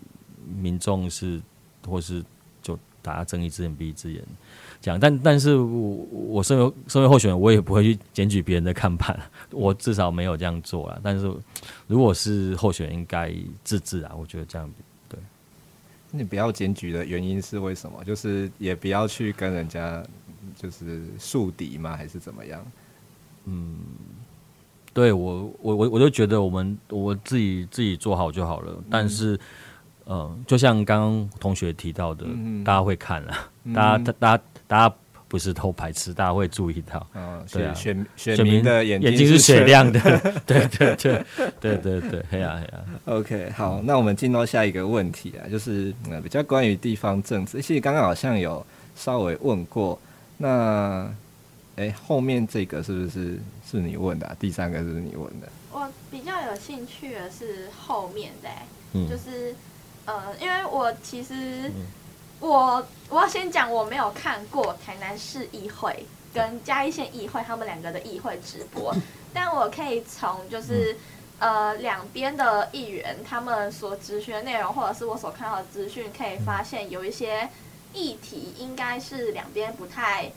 民众是或是就大家睁一只眼闭一只眼。讲，但但是我我身为身为候选人，我也不会去检举别人的看盘，我至少没有这样做啊。但是如果是候选人，应该自治啊，我觉得这样对。你不要检举的原因是为什么？就是也不要去跟人家就是树敌吗？还是怎么样？嗯，对我我我我就觉得我们我自己自己做好就好了。但是。嗯嗯，就像刚刚同学提到的，嗯、大家会看了，嗯、大家大家大家不是偷排斥，大家会注意到。嗯，对啊，选选民的眼睛是雪亮的，对对对对对对，黑呀黑呀。OK，好，那我们进到下一个问题啊，就是呃比较关于地方政治，其实刚刚好像有稍微问过，那后面这个是不是是你问的、啊？第三个是不是你问的？我比较有兴趣的是后面的、欸，嗯，就是。呃，因为我其实我我要先讲，我没有看过台南市议会跟嘉义县议会他们两个的议会直播，但我可以从就是、嗯、呃两边的议员他们所咨询的内容，或者是我所看到的资讯，可以发现有一些议题应该是两边不太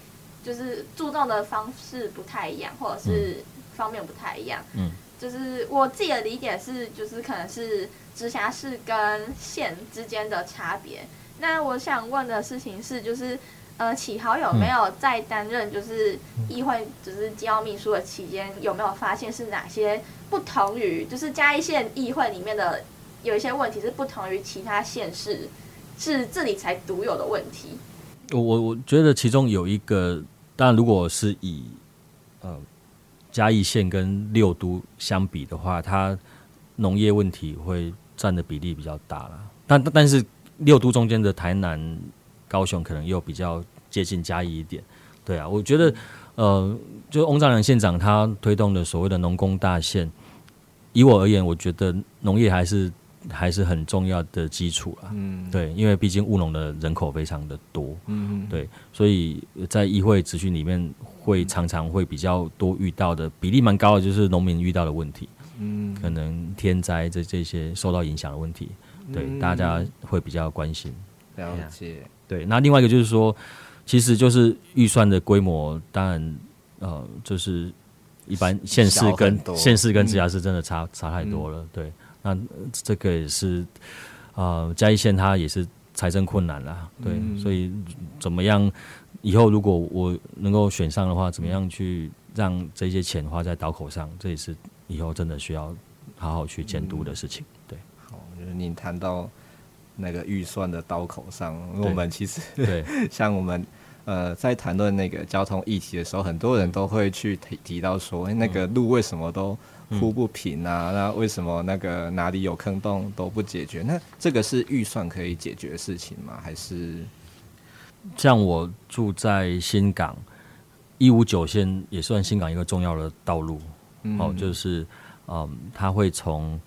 就是注重的方式不太一样，或者是方面不太一样。嗯，就是我自己的理解是，就是可能是直辖市跟县之间的差别。那我想问的事情是，就是，呃，启豪有没有在担任就是议会就是机要秘书的期间，有没有发现是哪些不同于就是嘉义县议会里面的有一些问题是不同于其他县市，是这里才独有的问题？我我觉得其中有一个，当然如果是以呃嘉义县跟六都相比的话，它农业问题会占的比例比较大了，但但是。六都中间的台南、高雄可能又比较接近嘉义一点，对啊，我觉得，呃，就翁章梁县长他推动的所谓的农工大县，以我而言，我觉得农业还是还是很重要的基础啦，嗯，对，因为毕竟务农的人口非常的多，嗯，对，所以在议会咨询里面会常常会比较多遇到的比例蛮高的，就是农民遇到的问题，嗯，可能天灾这这些受到影响的问题。对，大家会比较关心。了解。对，那另外一个就是说，其实就是预算的规模，当然，呃，就是一般县市跟县市跟直辖市真的差、嗯、差太多了。对，那这个也是，呃，嘉义县它也是财政困难啦。对，嗯、所以怎么样？以后如果我能够选上的话，怎么样去让这些钱花在刀口上？这也是以后真的需要好好去监督的事情。对。好就是您谈到那个预算的刀口上，我们其实 对 像我们呃在谈论那个交通议题的时候，很多人都会去提提到说，欸，那个路为什么都铺不平啊？那为什么那个哪里有坑洞都不解决？那这个是预算可以解决的事情吗？还是像我住在新港一五九线，也算新港一个重要的道路，嗯，哦，就是嗯，它会从。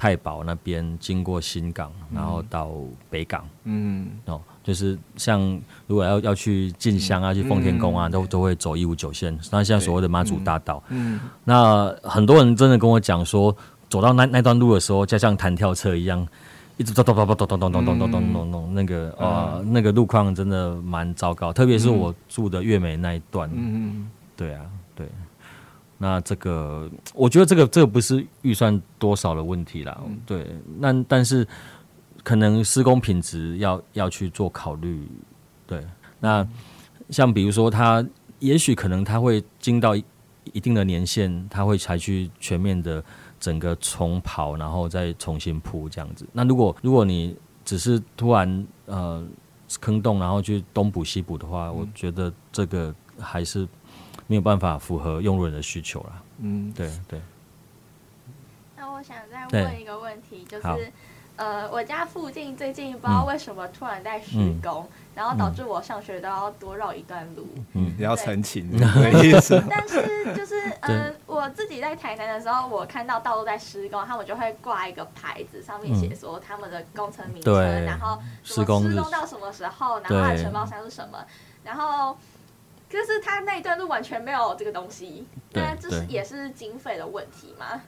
太保那边经过新港，然后到北港，嗯，哦，就是像如果要要去进香啊，嗯、去奉天宫啊，嗯、都都会走一五九线。那像所谓的妈祖大道，嗯，嗯那很多人真的跟我讲说，走到那那段路的时候，就像弹跳车一样，一直咚咚咚咚咚咚咚咚咚咚咚咚咚，那个啊，嗯、那个路况真的蛮糟糕，特别是我住的月美那一段，嗯嗯，对啊，对。那这个，我觉得这个这个不是预算多少的问题啦，嗯、对。那但是可能施工品质要要去做考虑，对。那像比如说，他也许可能他会经到一定的年限，他会采取全面的整个重跑，然后再重新铺这样子。那如果如果你只是突然呃坑洞，然后去东补西补的话，嗯、我觉得这个还是。没有办法符合用路人的需求啦。嗯，对对。那我想再问一个问题，就是，呃，我家附近最近不知道为什么突然在施工，嗯、然后导致我上学都要多绕一段路。嗯，你要澄清，但是就是，呃，我自己在台南的时候，我看到道路在施工，他们就会挂一个牌子，上面写说他们的工程名称，嗯、然后施工施工到什么时候，然后它的承包商是什么，然后。就是他那一段路完全没有这个东西，那这是也是经费的问题吗？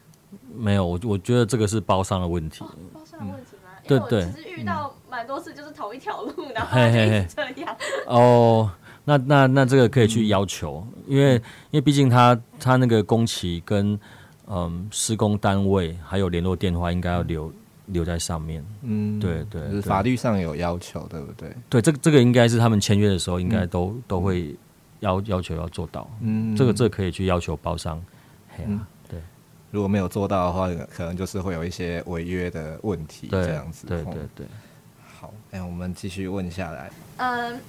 没有，我我觉得这个是包商的问题。哦、包商的问题吗？对、嗯、对。其实遇到蛮多次，就是同一条路，嗯、然后就一直这样。哦，那那那这个可以去要求，嗯、因为因为毕竟他他那个工期跟嗯施工单位还有联络电话应该要留、嗯、留在上面。嗯，对对，对，法律上有要求，对不对？对，这个这个应该是他们签约的时候应该都、嗯、都会。要要求要做到，嗯，这个这个可以去要求包商，嗯，对，如果没有做到的话，可能就是会有一些违约的问题，这样子，对对对。好，哎，我们继续问下来。嗯，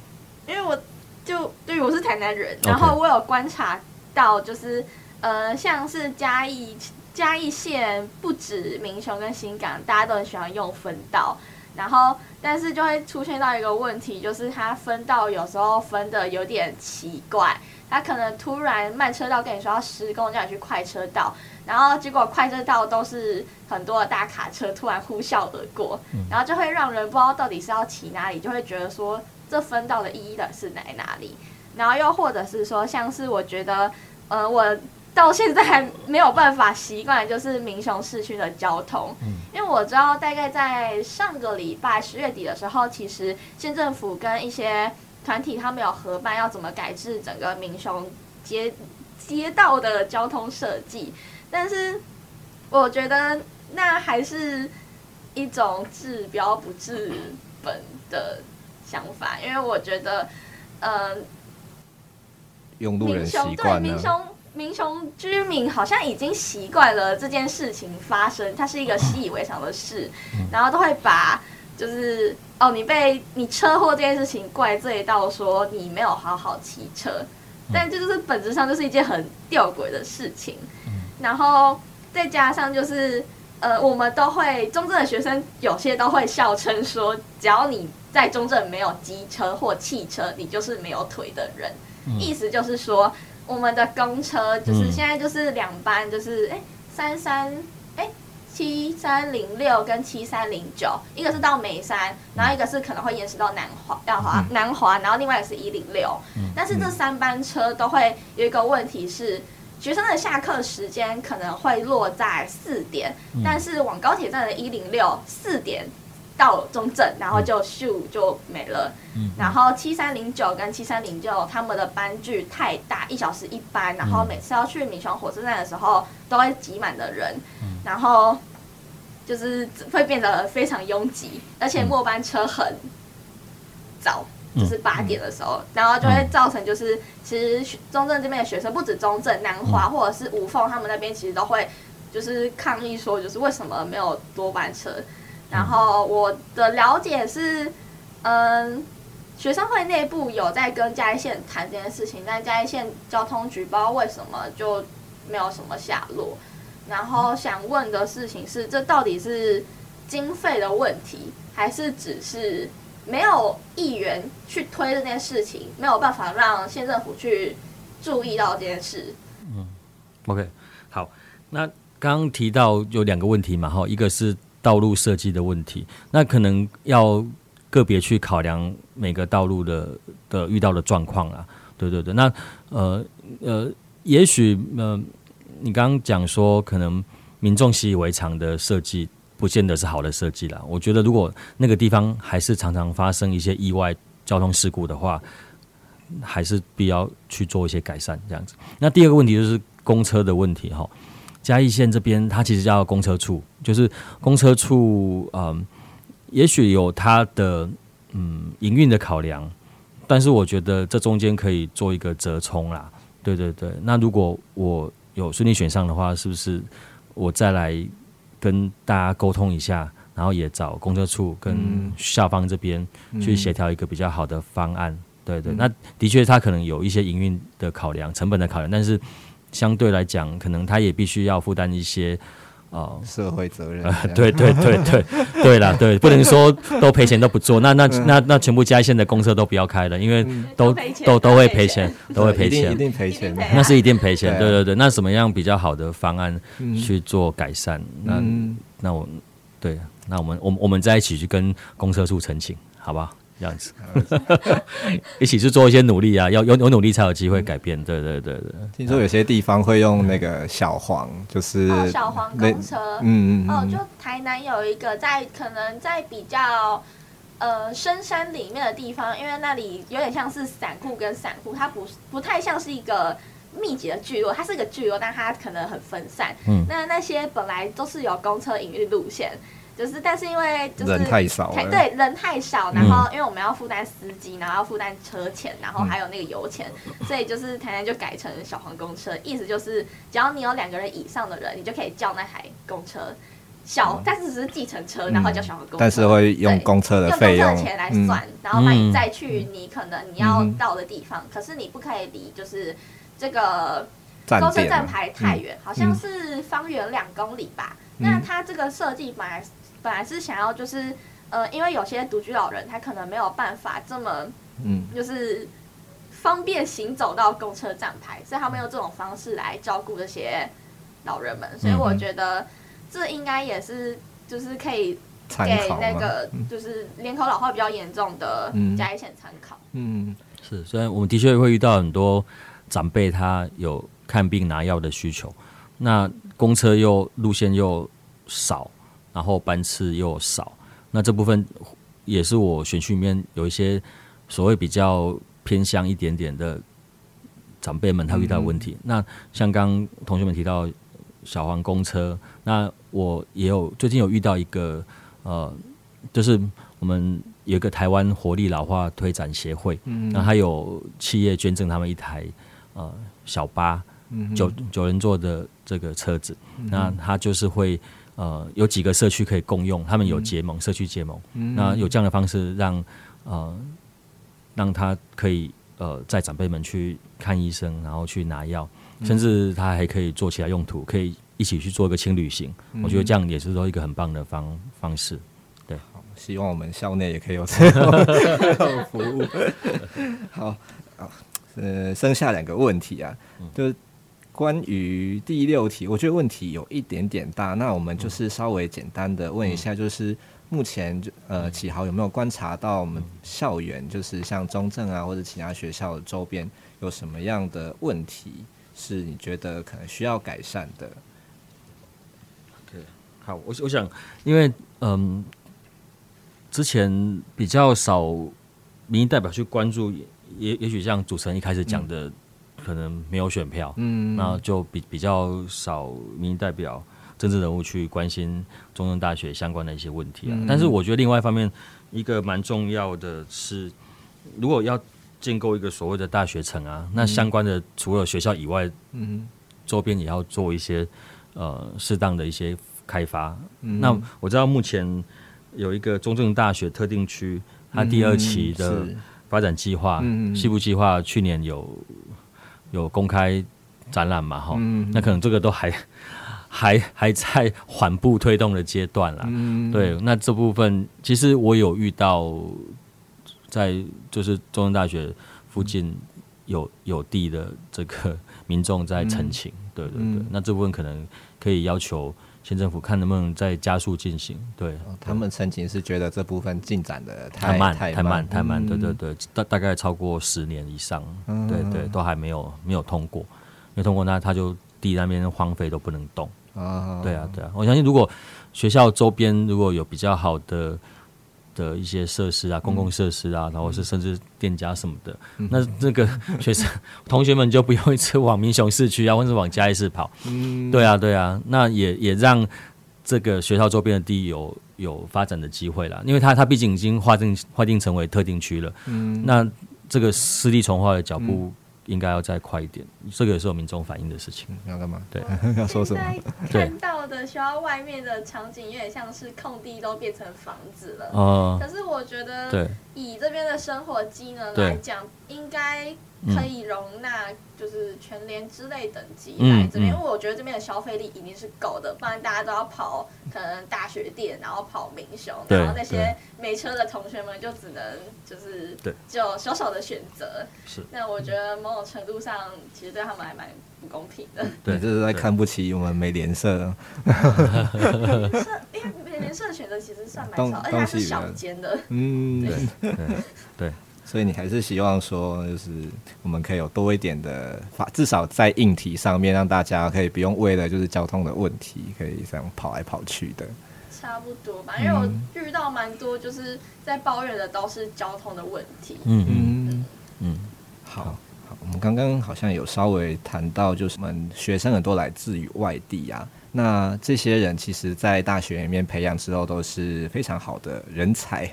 因为我就对于我是台南人，然后我有观察到，就是呃，像是嘉义嘉义县不止民雄跟新港，大家都很喜欢用分道。然后，但是就会出现到一个问题，就是它分道有时候分的有点奇怪，它可能突然慢车道跟你说要施工，叫你去快车道，然后结果快车道都是很多的大卡车突然呼啸而过，然后就会让人不知道到底是要骑哪里，就会觉得说这分道的意义的是在哪里？然后又或者是说，像是我觉得，呃，我。到现在还没有办法习惯，就是民雄市区的交通，因为我知道大概在上个礼拜十月底的时候，其实县政府跟一些团体他们有合办，要怎么改制整个民雄街街道的交通设计，但是我觉得那还是一种治标不治本的想法，因为我觉得，呃，用路人习惯呢。民雄居民好像已经习惯了这件事情发生，它是一个习以为常的事，然后都会把就是哦，你被你车祸这件事情怪罪到说你没有好好骑车，但这就是本质上就是一件很吊诡的事情。然后再加上就是呃，我们都会中正的学生有些都会笑称说，只要你在中正没有机车或汽车，你就是没有腿的人，意思就是说。我们的公车就是现在就是两班，就是哎三三哎七三零六跟七三零九，一个是到眉山，然后一个是可能会延时到南华，要华南华，然后另外一个是一零六。但是这三班车都会有一个问题是，学生的下课时间可能会落在四点，但是往高铁站的一零六四点。到中正，然后就咻就没了。嗯、然后七三零九跟七三零九他们的班距太大，一小时一班，然后每次要去米雄火车站的时候都会挤满的人，嗯、然后就是会变得非常拥挤，而且末班车很早，嗯、就是八点的时候，嗯、然后就会造成就是其实中正这边的学生不止中正、南华或者是五凤他们那边其实都会就是抗议说，就是为什么没有多班车。然后我的了解是，嗯，学生会内部有在跟嘉义县谈这件事情，但嘉义县交通局不知道为什么就没有什么下落。然后想问的事情是，这到底是经费的问题，还是只是没有议员去推这件事情，没有办法让县政府去注意到这件事？嗯，OK，好，那刚刚提到有两个问题嘛，哈，一个是。道路设计的问题，那可能要个别去考量每个道路的的遇到的状况啊。对对对，那呃呃，也许呃，你刚刚讲说可能民众习以为常的设计，不见得是好的设计啦。我觉得如果那个地方还是常常发生一些意外交通事故的话，还是必要去做一些改善这样子。那第二个问题就是公车的问题哈。嘉义县这边，它其实叫公车处，就是公车处，嗯，也许有它的嗯营运的考量，但是我觉得这中间可以做一个折冲啦。对对对，那如果我有顺利选上的话，是不是我再来跟大家沟通一下，然后也找公车处跟校方这边去协调一个比较好的方案？对对，那的确它可能有一些营运的考量、成本的考量，但是。相对来讲，可能他也必须要负担一些哦、呃、社会责任。对对对对 对啦，对，不能说都赔钱都不做，那那那那全部嘉义县的公车都不要开了，因为都都都会赔钱，都会赔钱，一定赔钱，那是一定赔钱。对对对，那什么样比较好的方案去做改善？那那我对，那我们我们我们在一起去跟公车处澄清，好不好？这样子，一起去做一些努力啊！要有有努力才有机会改变。对对对对。听说有些地方会用那个小黄，就是、哦、小黄公车。嗯嗯哦，就台南有一个在可能在比较呃深山里面的地方，因为那里有点像是散户跟散户，它不不太像是一个密集的聚落，它是一个聚落，但它可能很分散。嗯。那那些本来都是有公车营运路线。就是，但是因为就是人太少，对人太少，然后因为我们要负担司机，然后要负担车钱，然后还有那个油钱，所以就是台南就改成小黄公车，意思就是只要你有两个人以上的人，你就可以叫那台公车小，但是只是计程车，然后叫小黄公车，但是会用公车的费用，用公车的钱来算，然后把你再去你可能你要到的地方，可是你不可以离就是这个公车站牌太远，好像是方圆两公里吧？那它这个设计本来。本来是想要就是，呃，因为有些独居老人他可能没有办法这么，嗯，就是方便行走到公车站牌，所以他们用这种方式来照顾这些老人们。所以我觉得这应该也是就是可以给那个？就是人口老化比较严重的加一些参考。嗯，是，虽然我们的确会遇到很多长辈，他有看病拿药的需求，那公车又路线又少，然后班次又少，那这部分也是我选区里面有一些所谓比较偏向一点点的长辈们他遇到的问题。那像刚同学们提到小黄公车，那我也有最近有遇到一个呃，就是我们有一个台湾活力老化推展协会，那他有企业捐赠他们一台呃小巴，九九人座的这个车子，那他就是会。呃，有几个社区可以共用，他们有结盟，嗯、社区结盟，嗯、那有这样的方式让呃让他可以呃在长辈们去看医生，然后去拿药，嗯、甚至他还可以做其他用途，可以一起去做一个轻旅行。嗯、我觉得这样也是说一个很棒的方方式。对，好，希望我们校内也可以有这样服务。好，呃，剩下两个问题啊，嗯、就是。关于第六题，我觉得问题有一点点大，那我们就是稍微简单的问一下，就是目前就呃启豪有没有观察到我们校园，就是像中正啊或者其他学校的周边有什么样的问题，是你觉得可能需要改善的？对，好，我我想，因为嗯，之前比较少民意代表去关注，也也许像主持人一开始讲的。嗯可能没有选票，嗯，那就比比较少民意代表、政治人物去关心中正大学相关的一些问题啊。嗯、但是我觉得另外一方面，一个蛮重要的是，如果要建构一个所谓的大学城啊，那相关的除了学校以外，嗯，周边也要做一些呃适当的一些开发。嗯、那我知道目前有一个中正大学特定区，它第二期的发展计划，嗯，西部计划去年有。有公开展览嘛？哈、嗯，那可能这个都还 还还在缓步推动的阶段啦。嗯、对，那这部分其实我有遇到，在就是中央大学附近有有地的这个 民众在澄清。嗯、对对对，嗯、那这部分可能可以要求县政府看能不能再加速进行。对，他们曾经是觉得这部分进展的太慢太慢太慢。对对对，大大概超过十年以上。嗯、对对，都还没有没有通过，没通过，那他就地那边荒废都不能动。啊，对啊对啊，我相信如果学校周边如果有比较好的。的一些设施啊，公共设施啊，然后是甚至店家什么的，嗯、那这个 学生同学们就不用一直往民雄市区啊，或者往嘉义市跑。嗯，对啊，对啊，那也也让这个学校周边的地有有发展的机会啦，因为它它毕竟已经划定划定成为特定区了。嗯，那这个湿地重化的脚步。嗯应该要再快一点，这个也是有民众反映的事情。要干嘛？对，要说什么？看到的学校外面的场景有点像是空地都变成房子了。哦。可是我觉得，以这边的生活机能来讲，应该。可以容纳就是全联之类等级来这边，嗯嗯、因为我觉得这边的消费力一定是够的，不然大家都要跑可能大学店，然后跑民雄，然后那些没车的同学们就只能就是就小小的选择。是，那我觉得某种程度上其实对他们还蛮不公平的。对，这是在看不起我们美联社。因为美联社的选择其实算蛮少，而且它是小间的。嗯，对对。所以你还是希望说，就是我们可以有多一点的法，至少在硬体上面，让大家可以不用为了就是交通的问题，可以这样跑来跑去的。差不多吧，因为我遇到蛮多就是在抱怨的都是交通的问题。嗯嗯嗯。好，好，我们刚刚好像有稍微谈到，就是我们学生很多来自于外地啊，那这些人其实在大学里面培养之后都是非常好的人才。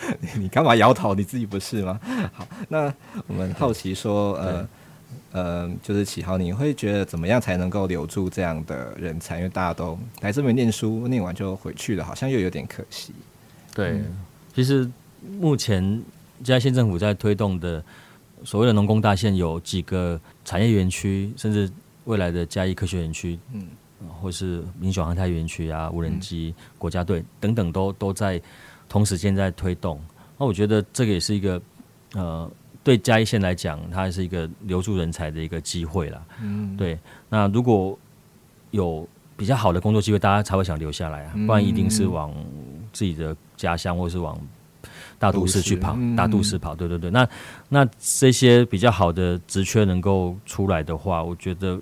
你干嘛摇头？你自己不是吗？好，那我们好奇说，呃，呃，就是启豪，你会觉得怎么样才能够留住这样的人才？因为大家都来这边念书，念完就回去了，好像又有点可惜。对，嗯、其实目前嘉义县政府在推动的所谓的农工大县，有几个产业园区，甚至未来的嘉义科学园区，嗯，或是民雄航太园区啊，无人机国家队等等都，都都在。同时间在推动，那我觉得这个也是一个呃，对嘉义县来讲，它是一个留住人才的一个机会啦。嗯，对。那如果有比较好的工作机会，大家才会想留下来啊，不然一定是往自己的家乡或是往大都市去跑，嗯、大都市跑。对对对。那那这些比较好的职缺能够出来的话，我觉得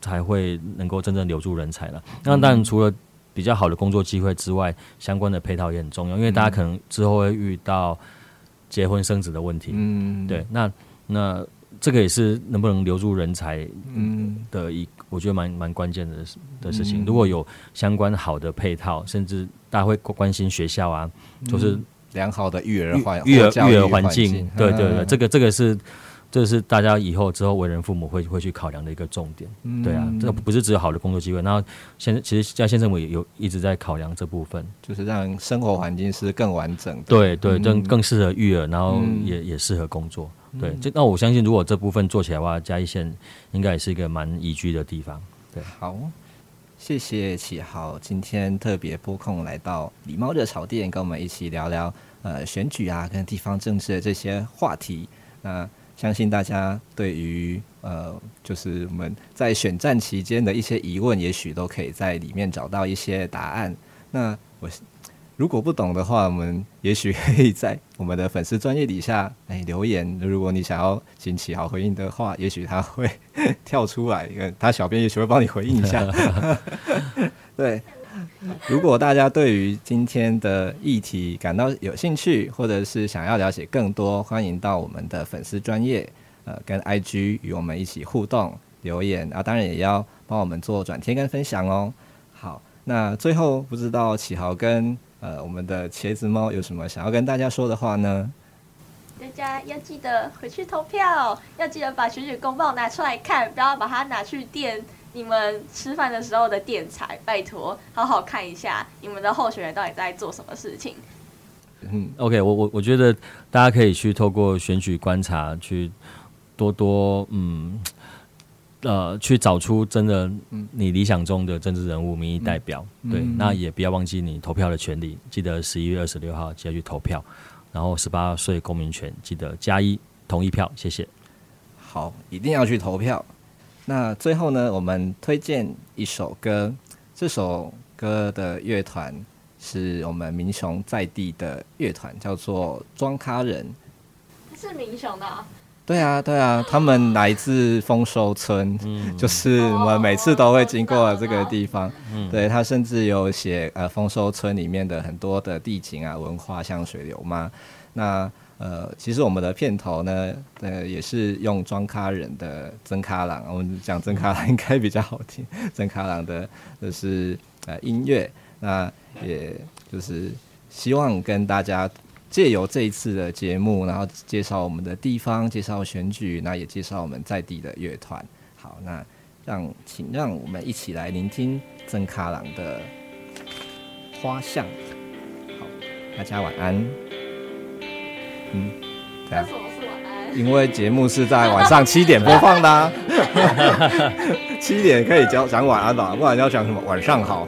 才会能够真正留住人才了。那当然除了比较好的工作机会之外，相关的配套也很重要，因为大家可能之后会遇到结婚生子的问题。嗯，对，那那这个也是能不能留住人才，嗯，的一，我觉得蛮蛮关键的的事情。如果有相关好的配套，甚至大家会关心学校啊，就是良好的育儿环育儿育儿环境，对对对，这个这个是。这是大家以后之后为人父母会会去考量的一个重点，嗯、对啊，这个不是只有好的工作机会，然后现在其实嘉义县政府也有一直在考量这部分，就是让生活环境是更完整的，对对，更更适合育儿，然后也、嗯、也适合工作，对，就那我相信如果这部分做起来的话，嘉义县应该也是一个蛮宜居的地方，对，好，谢谢启豪今天特别拨空来到礼貌热炒店，跟我们一起聊聊呃选举啊跟地方政治的这些话题，那。相信大家对于呃，就是我们在选战期间的一些疑问，也许都可以在里面找到一些答案。那我如果不懂的话，我们也许可以在我们的粉丝专业底下哎留言。如果你想要请启豪回应的话，也许他会跳出来，他小编也许会帮你回应一下。对。如果大家对于今天的议题感到有兴趣，或者是想要了解更多，欢迎到我们的粉丝专业，呃，跟 IG 与我们一起互动留言啊，当然也要帮我们做转贴跟分享哦。好，那最后不知道启豪跟呃我们的茄子猫有什么想要跟大家说的话呢？大家要记得回去投票，要记得把选举公报拿出来看，不要把它拿去垫。你们吃饭的时候的电材，拜托好好看一下你们的候选人到底在做什么事情。嗯，OK，我我我觉得大家可以去透过选举观察，去多多嗯呃去找出真的你理想中的政治人物、民意代表。嗯、对，那也不要忘记你投票的权利，记得十一月二十六号记得去投票，然后十八岁公民权记得加一同意票，谢谢。好，一定要去投票。那最后呢，我们推荐一首歌，这首歌的乐团是我们民雄在地的乐团，叫做庄咖人。是民雄的啊？对啊，对啊，他们来自丰收村，嗯、就是我们每次都会经过这个地方。嗯、对，他甚至有写呃丰收村里面的很多的地景啊、文化，像水流嘛。那呃，其实我们的片头呢，呃，也是用庄咖人的曾咖郎，我们讲曾咖郎应该比较好听。曾咖郎的就是呃音乐，那也就是希望跟大家借由这一次的节目，然后介绍我们的地方，介绍选举，那也介绍我们在地的乐团。好，那让请让我们一起来聆听曾卡郎的花巷。好，大家晚安。嗯，对啊，因为节目是在晚上七点播放的，啊，七点可以讲讲晚安吧，不然要讲什么晚上好。